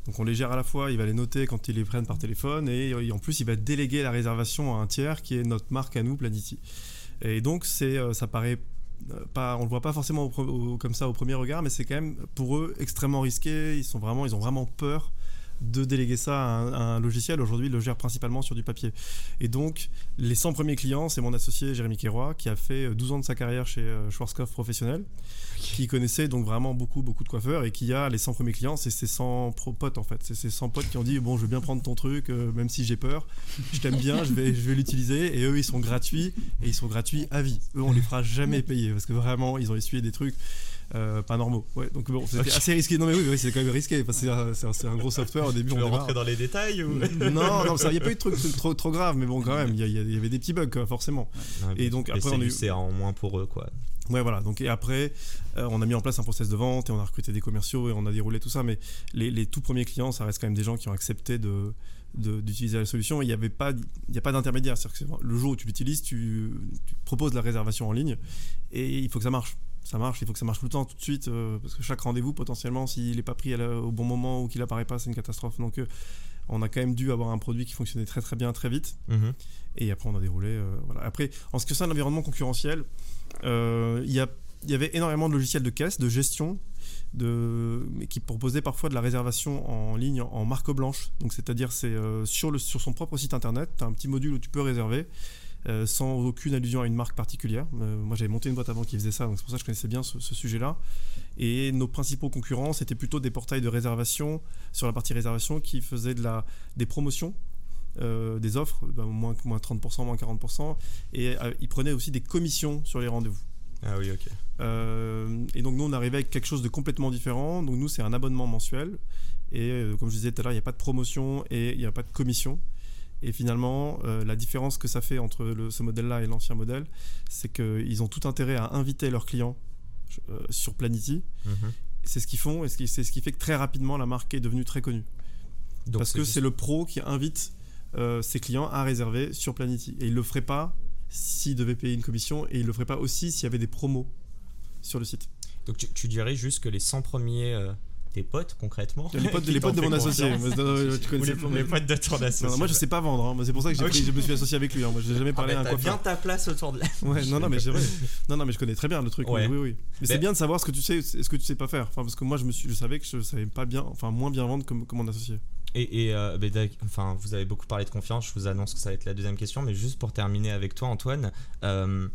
Donc on les gère à la fois, il va les noter quand ils les prennent par téléphone et en plus il va déléguer la réservation à un tiers qui est notre marque à nous, Planity. Et donc c'est, euh, ça paraît euh, pas, on le voit pas forcément comme ça au premier regard, mais c'est quand même pour eux extrêmement risqué. Ils sont vraiment, ils ont vraiment peur de déléguer ça à un, logiciel. Aujourd'hui, il le gère principalement sur du papier. Et donc, les 100 premiers clients, c'est mon associé Jérémy Kéroy, qui a fait 12 ans de sa carrière chez euh, Schwarzkopf professionnel, qui connaissait donc vraiment beaucoup, beaucoup de coiffeurs et qui a les 100 premiers clients, c'est ses 100 potes en fait. C'est ses 100 potes qui ont dit Bon, je veux bien prendre ton truc, euh, même si j'ai peur, je t'aime bien, je vais, je vais l'utiliser. Et eux, ils sont gratuits et ils sont gratuits à vie. Eux, on les fera jamais payer parce que vraiment, ils ont essuyé des trucs. Euh, pas normaux. Ouais, donc bon, c'était assez risqué. Non mais oui, c'est quand même risqué que c'est un, gros software au début. Tu veux rentrer dans les détails ou... Non, non, il n'y a pas eu de trucs trop, trop graves, mais bon, quand même, il y, y, avait des petits bugs forcément. et donc après, on a eu. C'est en moins pour eux, quoi. Ouais, voilà. Donc, et après, euh, on a mis en place un process de vente et on a recruté des commerciaux et on a déroulé tout ça. Mais les, les tout premiers clients, ça reste quand même des gens qui ont accepté de d'utiliser la solution. Il n'y avait pas, il y a pas d'intermédiaire. Le jour où tu l'utilises, tu, tu, proposes la réservation en ligne et il faut que ça marche ça marche, il faut que ça marche tout le temps, tout de suite, euh, parce que chaque rendez-vous, potentiellement, s'il n'est pas pris au bon moment ou qu'il n'apparaît pas, c'est une catastrophe. Donc, euh, on a quand même dû avoir un produit qui fonctionnait très très bien, très vite. Mhm. Et après, on a déroulé. Euh, voilà. Après, en ce qui concerne l'environnement concurrentiel, il y, y avait énormément de logiciels de caisse, de gestion, de, qui proposaient parfois de la réservation en ligne en marque blanche. Donc, c'est-à-dire, c'est sur, sur son propre site internet, tu as un petit module où tu peux réserver. Euh, sans aucune allusion à une marque particulière. Euh, moi, j'avais monté une boîte avant qui faisait ça, donc c'est pour ça que je connaissais bien ce, sujet-là. Et nos principaux concurrents, c'était plutôt des portails de réservation sur la partie réservation qui faisaient de la, des promotions. Euh, des offres, ben, moins, moins 30%, moins 40%, et ils prenaient aussi des commissions sur les rendez-vous. Ah oui, ok. et donc nous, on arrivait avec quelque chose de complètement différent. Donc nous, c'est un abonnement mensuel. Et comme je disais tout à l'heure, il n'y a pas de promotion et il n'y a pas de commission. Et finalement, euh, la différence que ça fait entre le, ce modèle-là et l'ancien modèle, c'est qu'ils ont tout intérêt à inviter leurs clients euh, sur Planity. Mhm. C'est ce qu'ils font et c'est ce qui fait que très rapidement, la marque est devenue très connue. Parce que c'est le pro qui invite euh, ses clients à réserver sur Planity. Et il ne le ferait pas s'il devait payer une commission et il ne le ferait pas aussi s'il y avait des promos sur le site. Donc tu, tu dirais juste que les 100 premiers tes potes concrètement Les potes, les potes de mon associé. tu connais les, potes de ton associé. moi je sais pas vendre, hein. c'est pour ça que je me suis associé avec lui. Hein. Moi j'ai jamais ah, parlé à un coiffeur. bien ta place autour de la. Ouais, non, non, mais vrai. Non, non, mais je connais très bien le truc. Oui, oui. Mais c'est bien de savoir ce que tu sais, ce que tu sais pas faire. Enfin, parce que moi je me suis, je savais que je savais pas bien, enfin moins bien vendre que, mon associé. Et, et euh, enfin, vous avez beaucoup parlé de confiance. Je vous annonce que ça va être la deuxième question, mais juste pour terminer avec toi, Antoine, euh,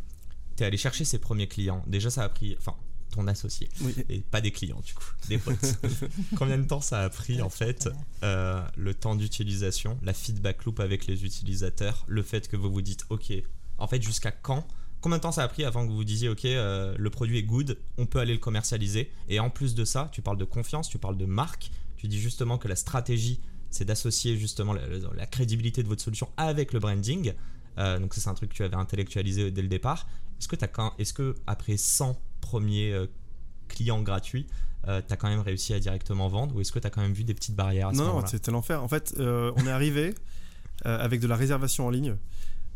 tu es allé chercher ses premiers clients. Déjà, ça a pris, enfin, ton associé et pas des clients du coup, des potes. Combien de temps ça a pris en fait euh, le temps d'utilisation, la feedback loop avec les utilisateurs, le fait que vous vous dites ok, en fait jusqu'à quand? Combien de temps ça a pris avant que vous vous disiez ok euh, le produit est good, on peut aller le commercialiser? Et en plus de ça, tu parles de confiance, tu parles de marque, tu dis justement que la stratégie c'est d'associer justement la, crédibilité de votre solution avec le branding. Euh, donc c'est un truc que tu avais intellectualisé dès le départ. Est-ce que, as, est-ce que après 100 premiers euh, clients gratuits, euh, tu as quand même réussi à directement vendre ou est-ce que tu as quand même vu des petites barrières à ce Non, c'était l'enfer. En fait, euh, on est arrivé avec de la réservation en ligne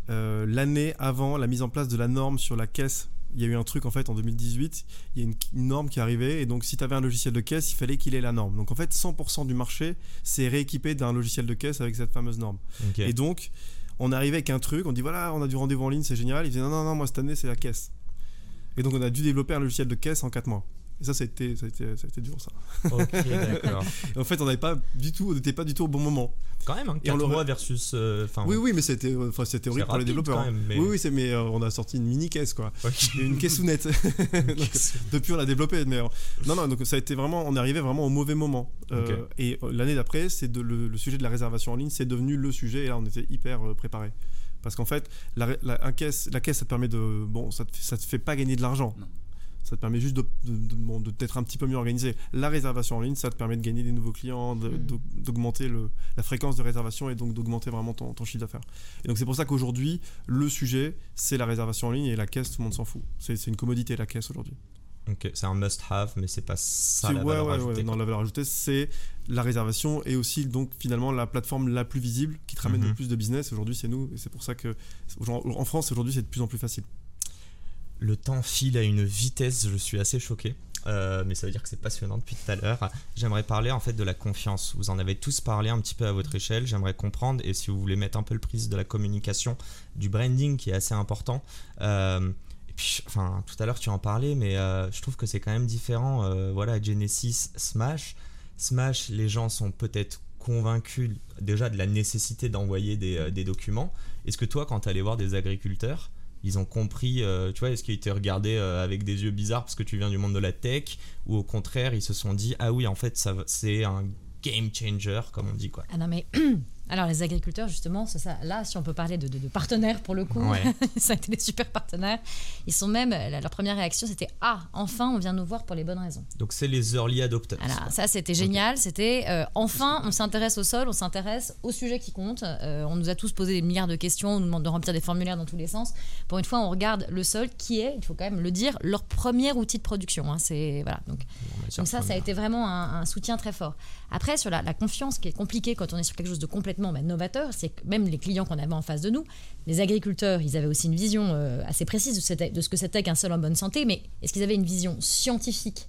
l'année avant la mise en place de la norme sur la caisse il y a eu un truc en fait en 2018, il y a une, norme qui est arrivée et donc si tu avais un logiciel de caisse, il fallait qu'il ait la norme. Donc en fait 100% du marché s'est rééquipé d'un logiciel de caisse avec cette fameuse norme. Et donc on arrivait avec un truc, on dit voilà, on a du rendez-vous en ligne, c'est génial. Il disait non, non, non, moi cette année c'est la caisse. Et donc on a dû développer un logiciel de caisse en 4 mois. Et ça, ça a été, ça a été, ça a été dur, ça. Ok, d'accord. en fait, on n'avait pas du tout, on n'était pas du tout au bon moment. Quand même, hein, 4 mois versus. Euh, oui, oui, mais c'était, enfin, c'était horrible pour les développeurs. Hein. mais... Oui, oui, c'est, mais euh, on a sorti une mini caisse, quoi. Une caissounette. depuis, on l'a développé. Mais, euh, non, non, donc ça a été vraiment, on est arrivé vraiment au mauvais moment. et l'année d'après, c'est de, le, sujet de la réservation en ligne, c'est devenu le sujet. Et là, on était hyper préparé. Parce qu'en fait, la, la, caisse, la caisse, ça te permet de. Bon, ça te, ça te fait pas gagner de l'argent ça te permet juste de, d'être un petit peu mieux organisé. La réservation en ligne, ça te permet de gagner des nouveaux clients, mm. d'augmenter la fréquence de réservation et donc d'augmenter vraiment ton, chiffre d'affaires. Et donc c'est pour ça qu'aujourd'hui, le sujet, c'est la réservation en ligne et la caisse, tout le monde s'en fout. C'est, une commodité la caisse aujourd'hui. Ok, c'est un must-have, mais c'est pas ça la valeur ajoutée. non, la valeur ajoutée, c'est la réservation et aussi donc finalement la plateforme la plus visible qui te ramène le mm-hmm. plus de business. Aujourd'hui, c'est nous et c'est pour ça que en France, aujourd'hui, c'est de plus en plus facile. Le temps file à une vitesse, je suis assez choqué. Euh, mais ça veut dire que c'est passionnant depuis tout à l'heure. J'aimerais parler en fait de la confiance. Vous en avez tous parlé un petit peu à votre échelle. J'aimerais comprendre et si vous voulez mettre un peu le prise de la communication, du branding qui est assez important. Euh, enfin, tout à l'heure tu en parlais, mais euh, je trouve que c'est quand même différent. voilà, Genesis, Smash. Smash, les gens sont peut-être convaincus déjà de la nécessité d'envoyer des, des documents. Est-ce que toi, quand tu allais voir des agriculteurs, ils ont compris, euh, tu vois, est-ce qu'ils étaient regardés euh, avec des yeux bizarres parce que tu viens du monde de la tech, ou au contraire, ils se sont dit, ah oui, en fait, ça, c'est un game changer, comme on dit, quoi. Ah non, mais Alors les agriculteurs, justement, c'est ça. Là, si on peut parler de, partenaires pour le coup, ça a été des super partenaires. Ils sont même, leur première réaction, c'était ah, enfin, on vient nous voir pour les bonnes raisons. Donc c'est les early adopters. Voilà, ça c'était génial. C'était euh, enfin, on s'intéresse au sol, on s'intéresse au sujet qui compte. Euh, on nous a tous posé des milliards de questions, on nous demande de remplir des formulaires dans tous les sens. Pour une fois, on regarde le sol, qui est, il faut quand même le dire, leur premier outil de production. Hein. C'est voilà. Donc, donc ça, ça a été vraiment un, soutien très fort. Après, sur la, la confiance, qui est compliquée quand on est sur quelque chose de complètement novateur, c'est que même les clients qu'on avait en face de nous, les agriculteurs, ils avaient aussi une vision euh, assez précise de, ce que c'était qu'un sol en bonne santé, mais est-ce qu'ils avaient une vision scientifique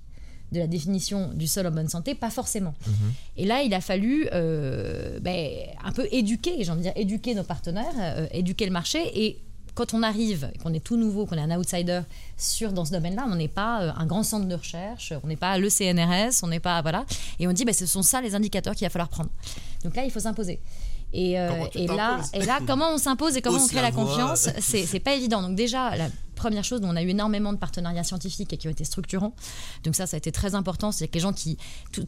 de la définition du sol en bonne santé? Pas forcément. Mhm. Et là, il a fallu euh, ben, un peu éduquer, j'ai envie de dire éduquer nos partenaires, euh, éduquer le marché et quand on arrive, qu'on est tout nouveau, qu'on est un outsider sur, dans ce domaine-là, on n'est pas un grand centre de recherche, on n'est pas le CNRS, on n'est pas. Voilà. Et on dit, ben, ce sont ça les indicateurs qu'il va falloir prendre. Donc là, il faut s'imposer. Et, euh, et là, et là, comment on s'impose et comment on crée la, confiance, c'est pas évident. Donc déjà, la première chose, on a eu énormément de partenariats scientifiques et qui ont été structurants. Donc ça, ça a été très important. C'est que les gens qui,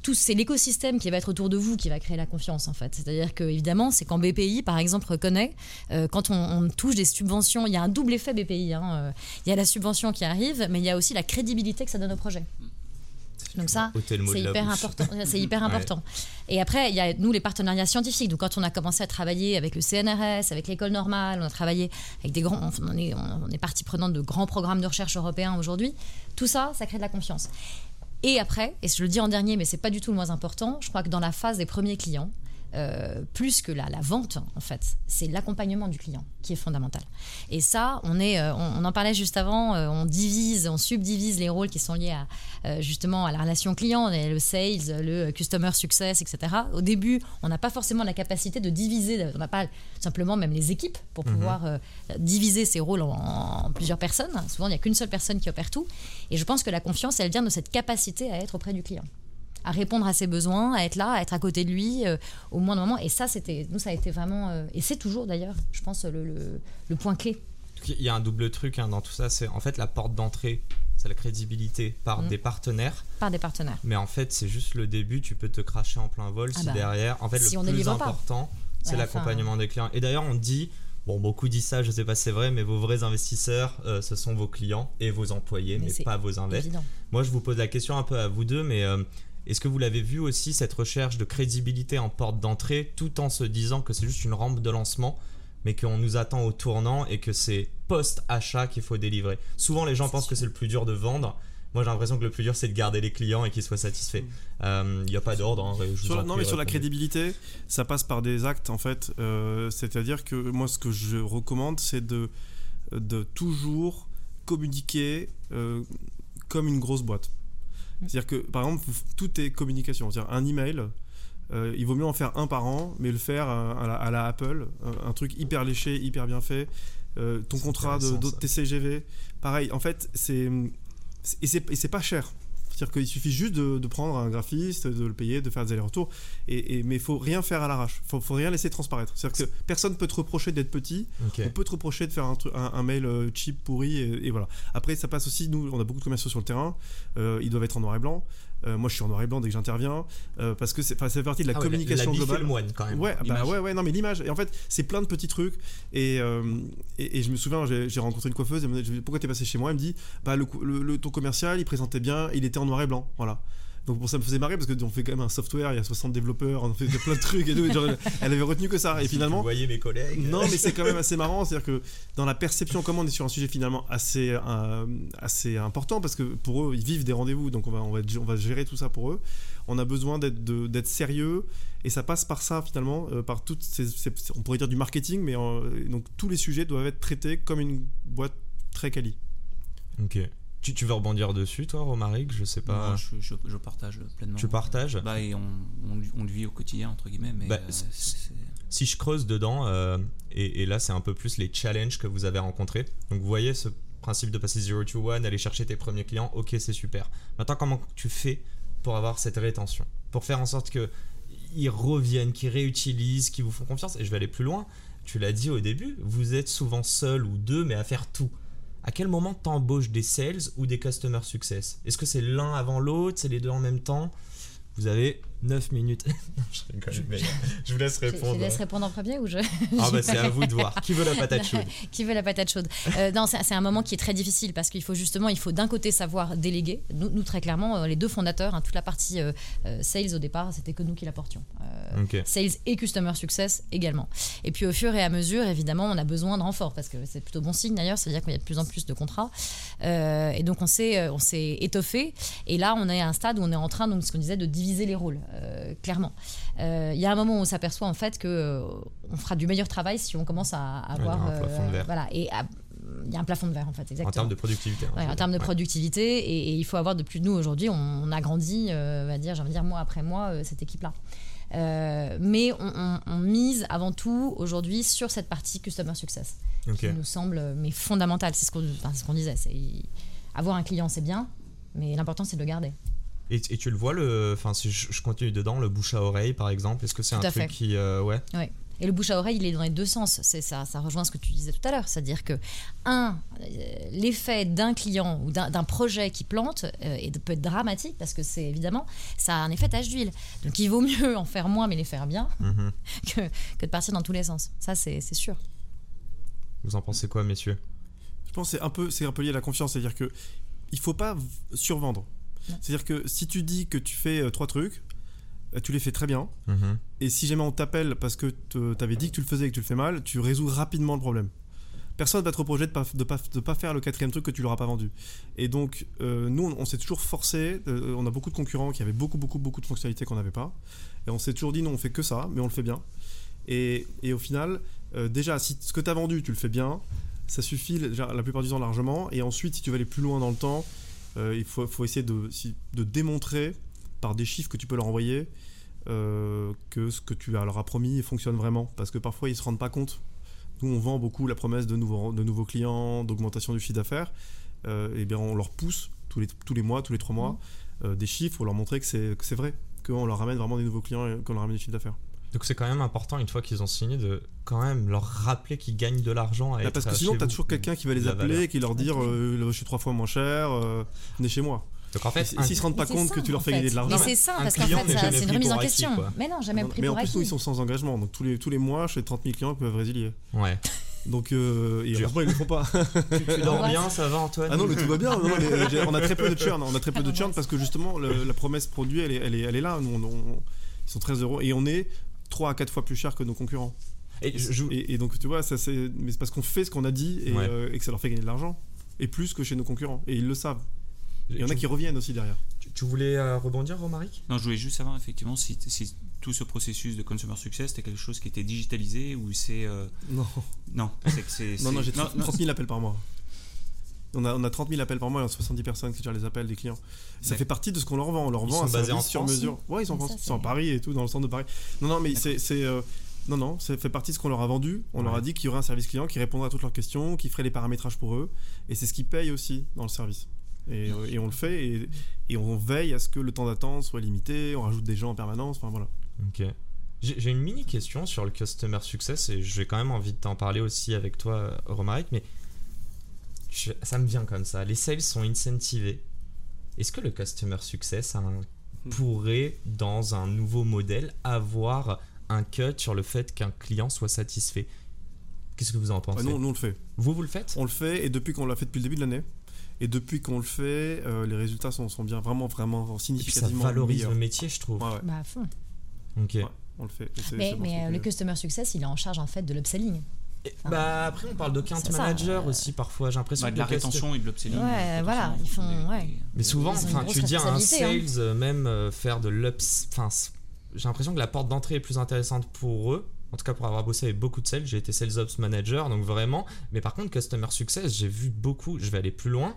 tout, c'est l'écosystème qui va être autour de vous qui va créer la confiance en fait. C'est-à-dire que évidemment, c'est quand BPI par exemple reconnaît euh, quand on, touche des subventions, il y a un double effet BPI. Hein, euh, il y a la subvention qui arrive, mais il y a aussi la crédibilité que ça donne au projet. Donc ça, c'est hyper important. C'est hyper important. Et après, il y a nous les partenariats scientifiques. Donc quand on a commencé à travailler avec le CNRS, avec l'école normale, on a travaillé avec des grands, on est, on est partie prenante de grands programmes de recherche européens aujourd'hui. Tout ça, ça crée de la confiance. Et après, et je le dis en dernier, mais c'est pas du tout le moins important, je crois que dans la phase des premiers clients, euh, plus que la, la, vente, en fait. C'est l'accompagnement du client qui est fondamental. Et ça, on, est, euh, on, en parlait juste avant, euh, on divise, on subdivise les rôles qui sont liés à, justement à la relation client, le sales, le customer success, etc. Au début, on n'a pas forcément la capacité de diviser, on n'a pas simplement même les équipes pour mhm. pouvoir diviser ces rôles en, plusieurs personnes. Souvent, il n'y a qu'une seule personne qui opère tout. Et je pense que la confiance, elle vient de cette capacité à être auprès du client à répondre à ses besoins, à être là, à être à côté de lui euh, au moindre moment. Et ça, c'était, nous, ça a été vraiment, euh, et c'est toujours d'ailleurs, je pense, le, le, point clé. Il y a un double truc hein, dans tout ça, c'est en fait la porte d'entrée, c'est la crédibilité par mm. des partenaires. Par des partenaires. Mais en fait, c'est juste le début, tu peux te cracher en plein vol ah si bah, derrière. En fait, le plus important, c'est l'accompagnement des clients. Et d'ailleurs, on dit. Bon, beaucoup disent ça, je sais pas si c'est vrai, mais vos vrais investisseurs, euh, ce sont vos clients et vos employés, mais, pas vos invests. Moi, je vous pose la question un peu à vous deux, mais est-ce que vous l'avez vu aussi, cette recherche de crédibilité en porte d'entrée, tout en se disant que c'est juste une rampe de lancement, mais qu'on nous attend au tournant et que c'est post-achat qu'il faut délivrer? Souvent, les gens pensent que c'est le plus dur de vendre. Moi, j'ai l'impression que le plus dur, c'est de garder les clients et qu'ils soient satisfaits. Il mm. n'y euh, a pas d'ordre. Hein, non, mais sur la crédibilité, ça passe par des actes, en fait. Euh, c'est-à-dire que moi, ce que je recommande, c'est de, de toujours communiquer comme une grosse boîte. C'est-à-dire que, par exemple, tout est communication. C'est-à-dire un email, euh, il vaut mieux en faire un par an, mais le faire à, la, Apple, un, truc hyper léché, hyper bien fait. Euh, ton contrat de, de TCGV, pareil. En fait, c'est et c'est pas cher. C'est-à-dire qu'il suffit juste de, prendre un graphiste, de le payer, de faire des allers-retours. Et, mais il faut rien faire à l'arrache. Il faut, faut rien laisser transparaître. C'est-à-dire que personne peut te reprocher d'être petit. On peut te reprocher de faire un, un, mail euh, cheap, pourri. Et, voilà. Après, ça passe aussi. Nous, on a beaucoup de commerciaux sur le terrain. Euh, ils doivent être en noir et blanc. Euh, moi, je suis en noir et blanc dès que j'interviens euh, parce que c'est fait partie de la ah communication la, la globale. le moine quand même. Ouais, bah ouais, ouais, non, mais l'image. Et en fait, c'est plein de petits trucs. Et, euh, et, je me souviens, j'ai rencontré une coiffeuse. Elle me dit Pourquoi t'es passé chez moi? Elle me dit Bah, le, le, le, ton commercial, il présentait bien, il était en noir et blanc. Voilà. Donc pour ça me faisait marrer parce qu'on fait quand même un software, il y a 60 développeurs, on fait plein de trucs et tout. elle avait retenu que ça. Et finalement. Vous voyez mes collègues. Non, mais c'est quand même assez marrant. C'est-à-dire que dans la perception, comment on est sur un sujet finalement assez, euh, assez important parce que pour eux, ils vivent des rendez-vous. Donc on va, on, va, on va gérer tout ça pour eux. On a besoin d'être sérieux et ça passe par ça finalement, euh, par toutes ces, on pourrait dire du marketing, mais donc tous les sujets doivent être traités comme une boîte très quali. Ok. Tu, tu, veux rebondir dessus, toi, Romaric? Je sais pas. je, je, partage pleinement. Tu partages? Bah, et on, on, le vit au quotidien, entre guillemets. Mais bah, euh, si je creuse dedans, euh, et, et, là, c'est un peu plus les challenges que vous avez rencontrés. Donc, vous voyez ce principe de passer 0 to 1, aller chercher tes premiers clients, ok, c'est super. Maintenant, comment tu fais pour avoir cette rétention? Pour faire en sorte qu'ils reviennent, qu'ils réutilisent, qu'ils vous font confiance? Et je vais aller plus loin. Tu l'as dit au début, vous êtes souvent seul ou deux, mais à faire tout à quel moment t'embauches des sales ou des customer success? Est-ce que c'est l'un avant l'autre? C'est les deux en même temps? Vous avez 9 minutes. je, je, vous laisse répondre. Je, laisse répondre en premier ou je. Ah bah c'est à vous de voir. Qui veut la patate chaude Qui veut la patate chaude euh, Non, c'est un moment qui est très difficile parce qu'il faut justement, il faut d'un côté savoir déléguer. Nous, très clairement, euh, les deux fondateurs, hein, toute la partie euh, sales au départ, c'était que nous qui la portions. Sales et customer success également. Et puis au fur et à mesure, évidemment, on a besoin de renfort parce que c'est plutôt bon signe d'ailleurs, c'est-à-dire qu'il y a de plus en plus de contrats. et donc on s'est, on s'est étoffé. Et là, on est à un stade où on est en train, donc ce qu'on disait, de diviser les rôles. Euh, clairement. Euh, il y a un moment où on s'aperçoit en fait que euh, on fera du meilleur travail si on commence à, avoir un plafond de verre. voilà et il y a un plafond de verre en fait exactement. En termes de productivité. en termes de productivité et, il faut avoir de plus de nous aujourd'hui on, a grandi on va dire j'ai dire mois après mois cette équipe là. mais on, mise avant tout aujourd'hui sur cette partie customer success qui nous semble mais fondamentale. C'est ce qu'on ce disait. Avoir un client c'est bien, mais l'important c'est de le garder. Et, tu le vois, le, enfin, si je, continue dedans, le bouche à oreille, par exemple, est-ce que c'est un truc qui. Euh, ouais. ouais. Et le bouche à oreille, il est dans les deux sens. C'est ça, ça rejoint ce que tu disais tout à l'heure. C'est-à-dire que, un, euh, l'effet d'un client ou d'un projet qui plante euh, peut être dramatique parce que c'est évidemment, ça a un effet tache d'huile. Donc il vaut mieux en faire moins mais les faire bien mhm. que, que, de partir dans tous les sens. Ça, c'est sûr. Vous en pensez quoi, messieurs? Je pense que c'est un, peu, un peu lié à la confiance. C'est-à-dire que il faut pas survendre. C'est-à-dire que si tu dis que tu fais euh, trois trucs, euh, tu les fais très bien. Mhm. Et si jamais on t'appelle parce que tu avais dit que tu le faisais et que tu le fais mal, tu résous rapidement le problème. Personne ne va te reprocher de pas, de pas, de pas faire le quatrième truc que tu leur as pas vendu. Et donc, euh, nous, on, s'est toujours forcé. on a beaucoup de concurrents qui avaient beaucoup, beaucoup, beaucoup de fonctionnalités qu'on n'avait pas. Et on s'est toujours dit, non, on fait que ça, mais on le fait bien. Et, et au final, déjà, si ce que tu as vendu, tu le fais bien, ça suffit la plupart du temps largement. Et ensuite, si tu veux aller plus loin dans le temps, euh, il faut, essayer de, de, démontrer par des chiffres que tu peux leur envoyer euh, que ce que tu leur as promis fonctionne vraiment. Parce que parfois, ils ne se rendent pas compte. Nous, on vend beaucoup la promesse de nouveaux, de nouveaux clients, d'augmentation du chiffre d'affaires. et euh, bien, on leur pousse tous les, tous les mois, tous les trois mois, mmh. des chiffres pour leur montrer que c'est vrai, qu'on leur ramène vraiment des nouveaux clients et qu'on leur ramène du chiffre d'affaires. Donc c'est quand même important, une fois qu'ils ont signé, de quand même leur rappeler qu'ils gagnent de l'argent. Bah parce que sinon, tu as toujours quelqu'un qui va les appeler et qui leur dire euh, Je suis trois fois moins cher, euh, venez chez moi. Donc en fait, s'ils ne se rendent pas compte que tu leur fais gagner de l'argent. Mais c'est ça, parce qu'en fait, c'est une remise en question. mais non, jamais pris Mais en plus, nous, ils sont sans engagement. Donc tous les, tous les mois, j'ai 30 000 clients qui peuvent résilier. Ouais. Donc, euh, et heureusement, ils ne le font pas. tu, dors bien, ça va, Antoine Ah non, mais tout va bien. on a très peu de churn. On a très peu de churn parce que justement, la promesse produit, elle est, elle est, elle est là. Nous, ils sont très heureux. Et on est 3 à 4 fois plus cher que nos concurrents. Et, et, donc, tu vois, ça, c'est, mais c'est parce qu'on fait ce qu'on a dit euh, et, que ça leur fait gagner de l'argent. Et plus que chez nos concurrents. Et ils le savent. Il y en a qui reviennent aussi derrière. Tu, voulais euh, rebondir, Romaric? Non, je voulais juste savoir effectivement si, si, tout ce processus de consumer success c'était quelque chose qui était digitalisé ou c'est. Euh, non. Non, c'est que c'est. non, non, j'ai 30 000 appels par mois. On a, on a 30 000 appels par mois et on a 70 personnes qui gèrent les appels des clients. Ça fait partie de ce qu'on leur vend. On leur vend un service en sur mesure. Ouais, ils sont, en Mais France, ça, ils sont à Paris et tout, dans le centre de Paris. Non, non, mais c'est. c'est, euh, non, non, ça fait partie de ce qu'on leur a vendu. On leur a dit qu'il y aurait un service client qui répondrait à toutes leurs questions, qui ferait les paramétrages pour eux. Et c'est ce qui paye aussi dans le service. Et, euh, et on le fait et, et on veille à ce que le temps d'attente soit limité. On rajoute des gens en permanence. Enfin voilà. Ok. J'ai j'ai une mini question sur le customer success et j'ai quand même envie de t'en parler aussi avec toi, Romaric, mais je- ça me vient comme ça. Les sales sont incentivés. Est-ce que le customer success a un- pourrait, dans un nouveau modèle, avoir un cut sur le fait qu'un client soit satisfait? Qu'est-ce que vous en Ah, pensez nous, on le fait. Vous, vous le faites? On le fait et depuis qu'on l'a fait depuis le début de l'année. Et depuis qu'on le fait, euh, les résultats sont, sont bien, vraiment, vraiment Et puis ça significativement valorise le métier, je trouve. Ouais, ouais, Bah, à fond. Ok. Ouais. on le fait. Mais, bon, euh, le customer success, il est en charge en fait de l'upselling. Et- bah après, on parle de ça, manager euh, aussi parfois. J'ai l'impression Bah, que de la rétention et de l'upselling. Ouais, voilà, ils font- des- ouais. des- Mais souvent, enfin, tu dis à un responsabilité, sales, euh, même euh, faire de l'ups. Enfin, j'ai l'impression que la porte d'entrée est plus intéressante pour eux. En tout cas, pour avoir bossé avec beaucoup de sales, j'ai été sales ops manager, donc vraiment. Mais par contre, customer success, j'ai vu beaucoup. Je vais aller plus loin.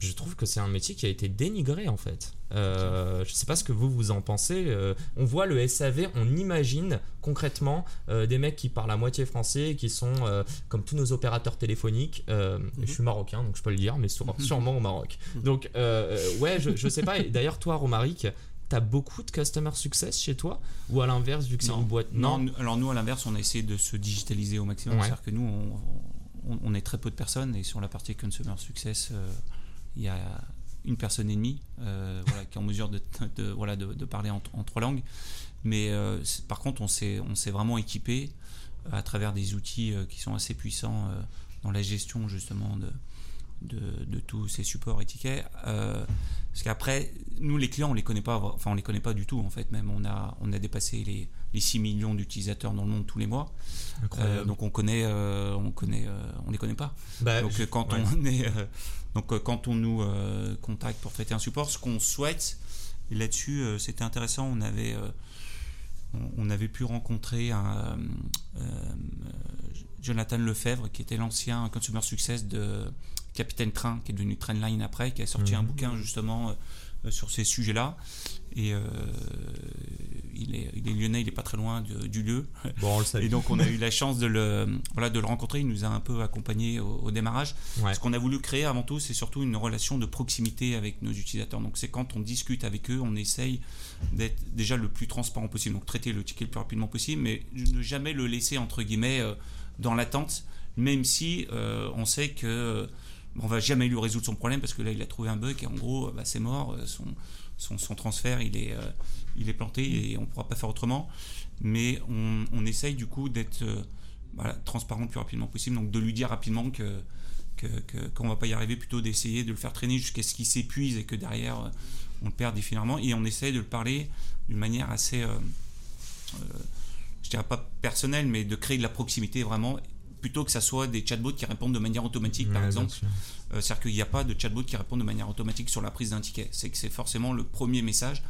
Je trouve que c'est un métier qui a été dénigré en fait. Euh, je sais pas ce que vous vous en pensez. Euh, on voit le SAV, on imagine concrètement euh, des mecs qui parlent à moitié français, qui sont comme tous nos opérateurs téléphoniques. Et Je suis marocain, donc je peux le dire, mais sur- sûrement au Maroc. Donc euh, euh, ouais, je, je sais pas. D'ailleurs, toi, Romaric, t'as beaucoup de customer success chez toi? Ou à l'inverse vu que c'est une boîte Non, alors nous à l'inverse, on a essayé de se digitaliser au maximum. Ouais. C'est-à-dire que nous, on, on- on est très peu de personnes et sur la partie consumer success, euh, il y a une personne et demie euh, voilà, qui est en mesure de, de- voilà, de, de parler en, en trois langues. Mais euh, par contre, on s'est on s'est vraiment équipé euh, à travers des outils euh, qui sont assez puissants dans la gestion justement de, de, de tous ces supports et tickets. Parce qu'après, nous les clients, on les connaît pas, enfin on les connaît pas du tout en fait. Même on a on a dépassé les, les 6 millions d'utilisateurs dans le monde tous les mois. Donc on connaît, on connaît, on les connaît pas. Bah, donc je- quand ouais. on est, donc euh, quand on nous euh, contacte pour traiter un support, ce qu'on souhaite, et là-dessus euh, c'était intéressant, on avait, on, avait pu rencontrer un, Jonathan Lefebvre qui était l'ancien consumer success de Capitaine Train, qui est devenu Trendline après, qui a sorti un Mhm. bouquin justement sur ces sujets-là. Et euh, il, est, il est lyonnais, il n'est pas très loin du lieu. Bon, on le sait. Et donc on a eu la chance de le, voilà, de le rencontrer. Il nous a un peu accompagnés au, au démarrage. Ouais. Ce qu'on a voulu créer avant tout, c'est surtout une relation de proximité avec nos utilisateurs. Donc c'est quand on discute avec eux, on essaye d'être déjà le plus transparent possible. Donc traiter le ticket le plus rapidement possible, mais ne jamais le laisser entre guillemets euh, dans l'attente, même si euh, on sait que euh, on va jamais lui résoudre son problème parce que là il a trouvé un bug et en gros bah, c'est mort. euh, Son, transfert il est, euh, il est planté et on ne pourra pas faire autrement. Mais on, essaye du coup d'être euh, transparent le plus rapidement possible, donc de lui dire rapidement que qu'on ne va pas y arriver, plutôt d'essayer de le faire traîner jusqu'à ce qu'il s'épuise et que derrière on le perd définitivement. Et on essaye de le parler d'une manière assez, euh, je dirais pas personnelle, mais de créer de la proximité vraiment, plutôt que ça soit des chatbots qui répondent de manière automatique par exemple. Euh, C'est-à-dire qu'il n'y a pas de chatbot qui répond de manière automatique sur la prise d'un ticket. C'est que c'est forcément le premier message,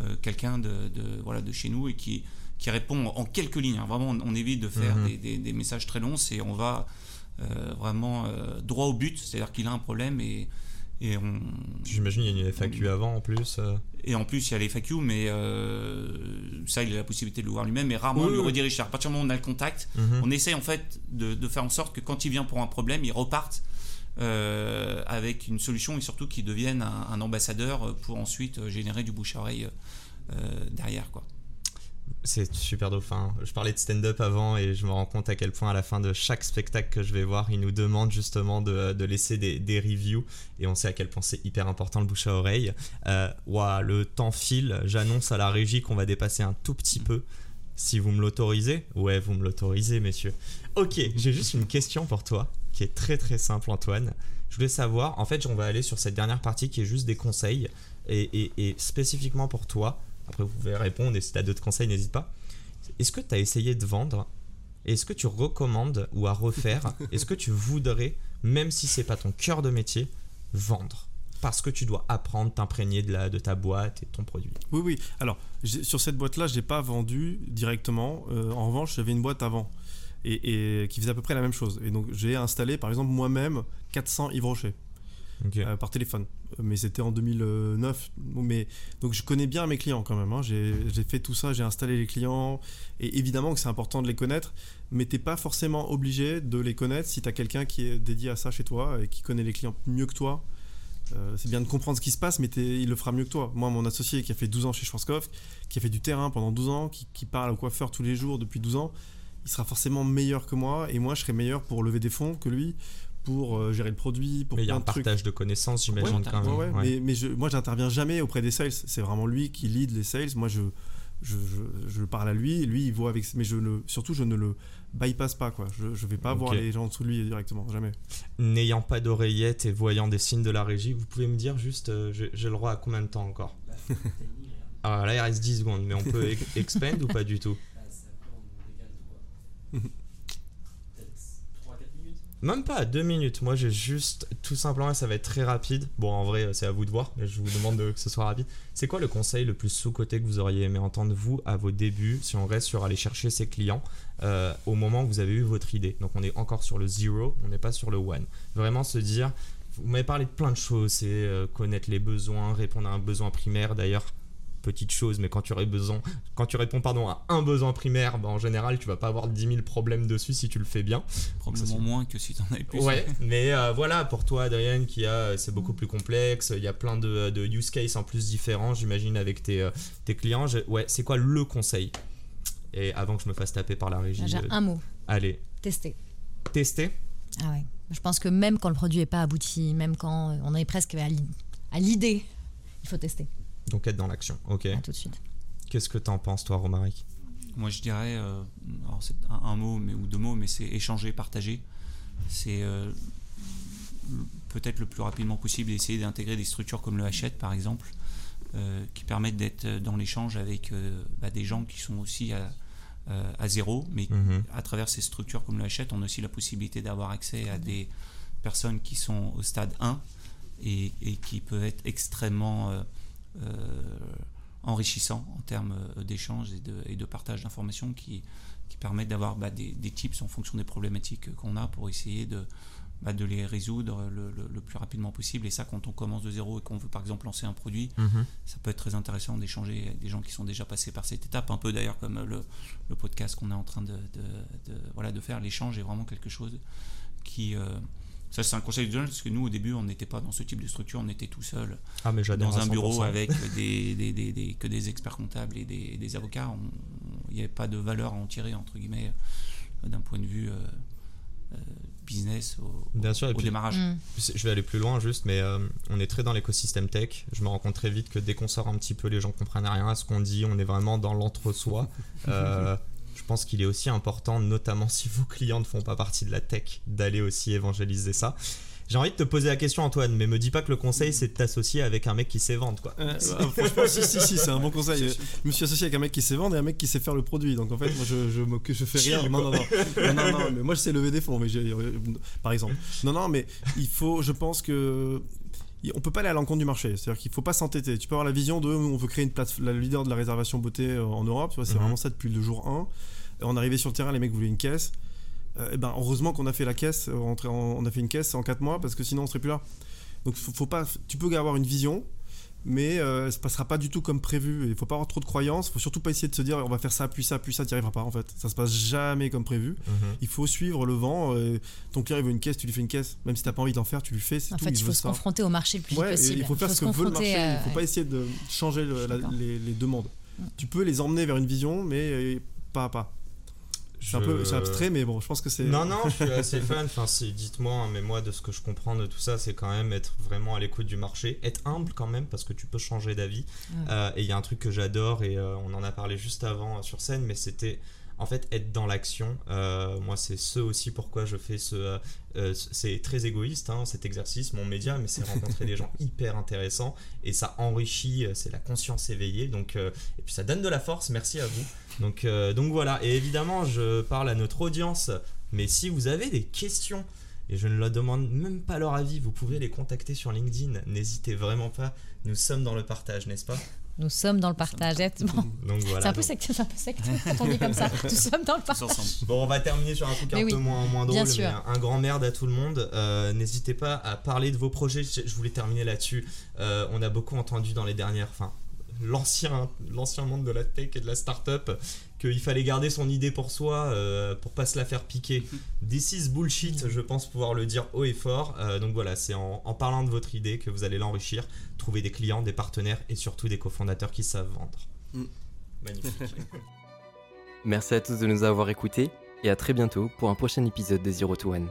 euh, quelqu'un de, de- voilà, de chez nous et qui, qui répond en quelques lignes. hein. Vraiment, on, on évite de faire Mhm. des, des- des messages très longs. C'est on va euh, vraiment droit au but. C'est-à-dire qu'il a un problème et, et on. J'imagine qu'il y a une FAQ avant en plus. euh. Et en plus, il y a les FAQ, mais euh, ça, il a la possibilité de le voir lui-même, mais rarement Oui, oui. redirige. À partir du moment où on a le contact, Mhm. on essaie en fait de, de faire en sorte que quand il vient pour un problème, il reparte euh, avec une solution et surtout qu'il devienne un, un ambassadeur pour ensuite générer du bouche à oreille euh, derrière. Quoi. C'est super dauphin. Je parlais de stand-up avant et je me rends compte à quel point à la fin de chaque spectacle que je vais voir, ils nous demandent justement de, de laisser des, des reviews et on sait à quel point c'est hyper important le bouche à oreille. Euh, le temps file. J'annonce à la régie qu'on va dépasser un tout petit peu. Si vous me l'autorisez Ouais, vous me l'autorisez, messieurs. Ok, j'ai juste une question pour toi qui est très très simple, Antoine. Je voulais savoir, en fait, on va aller sur cette dernière partie qui est juste des conseils et- et spécifiquement pour toi. Après, vous pouvez répondre et si tu as d'autres conseils, n'hésite pas. Est-ce que tu as essayé de vendre Est-ce que tu recommandes ou à refaire Est-ce que tu voudrais, même si c'est pas ton cœur de métier, vendre Parce que tu dois apprendre, t'imprégner de, la, de ta boîte et de ton produit? Oui, oui. Alors, sur cette boîte-là, je n'ai pas vendu directement. Euh, en revanche, j'avais une boîte avant et, et qui faisait à peu près la même chose. Et donc, j'ai installé, par exemple, moi-même 400 Yves Rocher. Par téléphone. Mais c'était en 2009. Mais, donc je connais bien mes clients quand même. Hein. J'ai fait tout ça, j'ai installé les clients. Et évidemment que c'est important de les connaître, mais tu n'es pas forcément obligé de les connaître si tu as quelqu'un qui est dédié à ça chez toi et qui connaît les clients mieux que toi. Euh, c'est bien de comprendre ce qui se passe, mais il le fera mieux que toi. Moi, mon associé qui a fait 12 ans chez Schwarzkopf, qui a fait du terrain pendant 12 ans, qui, parle au coiffeur tous les jours depuis 12 ans, il sera forcément meilleur que moi, et moi, je serai meilleur pour lever des fonds que lui, pour euh, gérer le produit, pour Mais il y a un partage de connaissances, j'imagine quand même. Mais, mais je, moi, j'interviens jamais auprès des sales. C'est vraiment lui qui lead les sales. Moi, je, je, je, parle à lui, lui, il voit avec. Mais je ne, surtout, je ne le bypass pas quoi. Je, je vais pas voir les gens en dessous de lui directement, jamais. N'ayant pas d'oreillette et voyant des signes de la régie, vous pouvez me dire juste, euh, j'ai le droit à combien de temps encore? Ah là il reste 10 secondes, mais on peut expand ou pas du tout? Même pas, deux minutes. Moi, j'ai juste, tout simplement, ça va être très rapide. Bon, en vrai, c'est à vous de voir, mais je vous demande que ce soit rapide. C'est quoi le conseil le plus sous-côté que vous auriez aimé entendre, vous, à vos débuts, si on reste sur aller chercher ses clients, euh, au moment où vous avez eu votre idée? Donc, on est encore sur le zero, on n'est pas sur le one. Vraiment se dire, vous m'avez parlé de plein de choses, c'est euh, connaître les besoins, répondre à un besoin primaire. D'ailleurs, petite chose, mais quand tu, aurais besoin, quand tu réponds pardon, à un besoin primaire, bah, en général, tu vas pas avoir 10 000 problèmes dessus si tu le fais bien. Probablement moins que si tu en avais plus. Ouais, mais euh, voilà, pour toi, Adrien, qui a, c'est beaucoup plus complexe, il y a plein de, de use cases en plus différents, j'imagine, avec tes, euh, tes clients. ouais, c'est quoi le conseil? Et avant que je me fasse taper par la régie. J'ai un mot. Allez. Tester. Tester? Ah ouais. Je pense que même quand le produit n'est pas abouti, même quand on est presque à l'idée, il faut tester. Donc être dans l'action, ok. tout de suite. Qu'est-ce que tu en penses, toi, Romaric? Moi, je dirais, euh, alors c'est un, mot mais, ou deux mots, mais c'est échanger, partager. C'est euh, peut-être le plus rapidement possible essayer d'intégrer des structures comme le Hachette, par exemple, euh, qui permettent d'être dans l'échange avec bah, des gens qui sont aussi à, à zéro, mais mhm. à travers ces structures comme le Hachette, on a aussi la possibilité d'avoir accès à des personnes qui sont au stade 1 et, et qui peuvent être extrêmement euh, enrichissant en termes euh, d'échanges et de, et de, partage d'informations qui, qui permettent d'avoir bah, des, des, tips en fonction des problématiques qu'on a pour essayer de, bah, de les résoudre le, le, plus rapidement possible. Et ça, quand on commence de zéro et qu'on veut par exemple lancer un produit, mhm. ça peut être très intéressant d'échanger avec des gens qui sont déjà passés par cette étape, un peu d'ailleurs comme le, le podcast qu'on est en train de, de, voilà, de faire. L'échange est vraiment quelque chose qui, euh, ça, c'est un conseil de parce que nous, au début, on n'était pas dans ce type de structure, on était tout seul ah, mais dans un bureau avec des, des, des, que des experts comptables et des, avocats. Il n'y avait pas de valeur à en tirer, entre guillemets, euh, d'un point de vue euh, euh, business au, Bien sûr, au démarrage. Mm. Je vais aller plus loin juste, mais on est très dans l'écosystème tech. Je me rends compte très vite que dès qu'on sort un petit peu, les gens comprennent rien à ce qu'on dit. On est vraiment dans l'entre-soi. Je pense qu'il est aussi important, notamment si vos clients ne font pas partie de la tech, d'aller aussi évangéliser ça. J'ai envie de te poser la question, Antoine, mais me dis pas que le conseil c'est de t'associer avec un mec qui sait vendre, quoi. Euh, franchement, si, si, si, c'est un bon conseil. Je me suis associé avec un mec qui sait vendre et un mec qui sait faire le produit. Donc en fait, moi je, je, je fais rien. Non, non, non, non, non, non, mais moi je sais lever des fonds, mais par exemple. Non, non, mais il faut, je pense que on peut pas aller à l'encontre du marché. C'est-à-dire qu'il faut pas s'entêter. Tu peux avoir la vision de on veut créer une plateforme, la leader de la réservation beauté euh, en Europe. C'est mhm. vraiment ça depuis le jour 1 on arrivait sur le terrain, les mecs voulaient une caisse. euh, ben, heureusement qu'on a fait la caisse, euh, on a fait une caisse en 4 mois parce que sinon on serait plus là. Donc faut, pas, tu peux avoir une vision, mais euh, ça passera pas du tout comme prévu. Il faut pas avoir trop de croyances. Il faut surtout pas essayer de se dire on va faire ça, puis ça, puis ça. Tu n'y arriveras pas en fait. Ça se passe jamais comme prévu. Mhm. Il faut suivre le vent. ton client il veut une caisse, tu lui fais une caisse. Même si tu n'as pas envie d'en faire, tu lui fais. En fait, il, faut se confronter au marché le plus possible. Il faut faire ce que veut le marché. Il ne faut pas essayer de changer les, les, demandes. Mm. Tu peux les emmener vers une vision, mais pas à pas. C'est un peu abstrait, mais bon, je pense que c'est. Non, non, je suis assez fan. Enfin, dites-moi, hein, mais moi, de ce que je comprends de tout ça, c'est quand même être vraiment à l'écoute du marché, être humble quand même, parce que tu peux changer d'avis. Euh, et il y a un truc que j'adore, et euh, on en a parlé juste avant euh, sur scène, mais c'était en fait être dans l'action. moi, c'est ce aussi pourquoi je fais ce. c'est très égoïste hein, cet exercice, mon média, mais c'est rencontrer des gens hyper intéressants et ça enrichit, c'est la conscience éveillée. Donc, et puis ça donne de la force. Merci à vous. Donc, euh, donc voilà, et évidemment, je parle à notre audience, mais si vous avez des questions, et je ne leur demande même pas leur avis, vous pouvez les contacter sur LinkedIn, n'hésitez vraiment pas, nous sommes dans le partage, n'est-ce pas? Nous sommes dans le partage. Donc voilà. C'est un peu secte, un peu secte quand on dit comme ça. Nous sommes dans le partage. Bon, on va terminer sur un truc un peu moins, moins drôle, mais un, grand merde à tout le monde. Euh, n'hésitez pas à parler de vos projets. Je, voulais terminer là-dessus. Euh, on a beaucoup entendu dans les dernières, enfin, l'ancien l'ancien monde de la tech et de la startup qu'il fallait garder son idée pour soi euh, pour pas se la faire piquer. This is bullshit, je pense pouvoir le dire haut et fort. Euh, donc voilà, c'est en, parlant de votre idée que vous allez l'enrichir, trouver des clients, des partenaires et surtout des cofondateurs qui savent vendre. Mm. Magnifique. Merci à tous de nous avoir écoutés et à très bientôt pour un prochain épisode de Zero to One.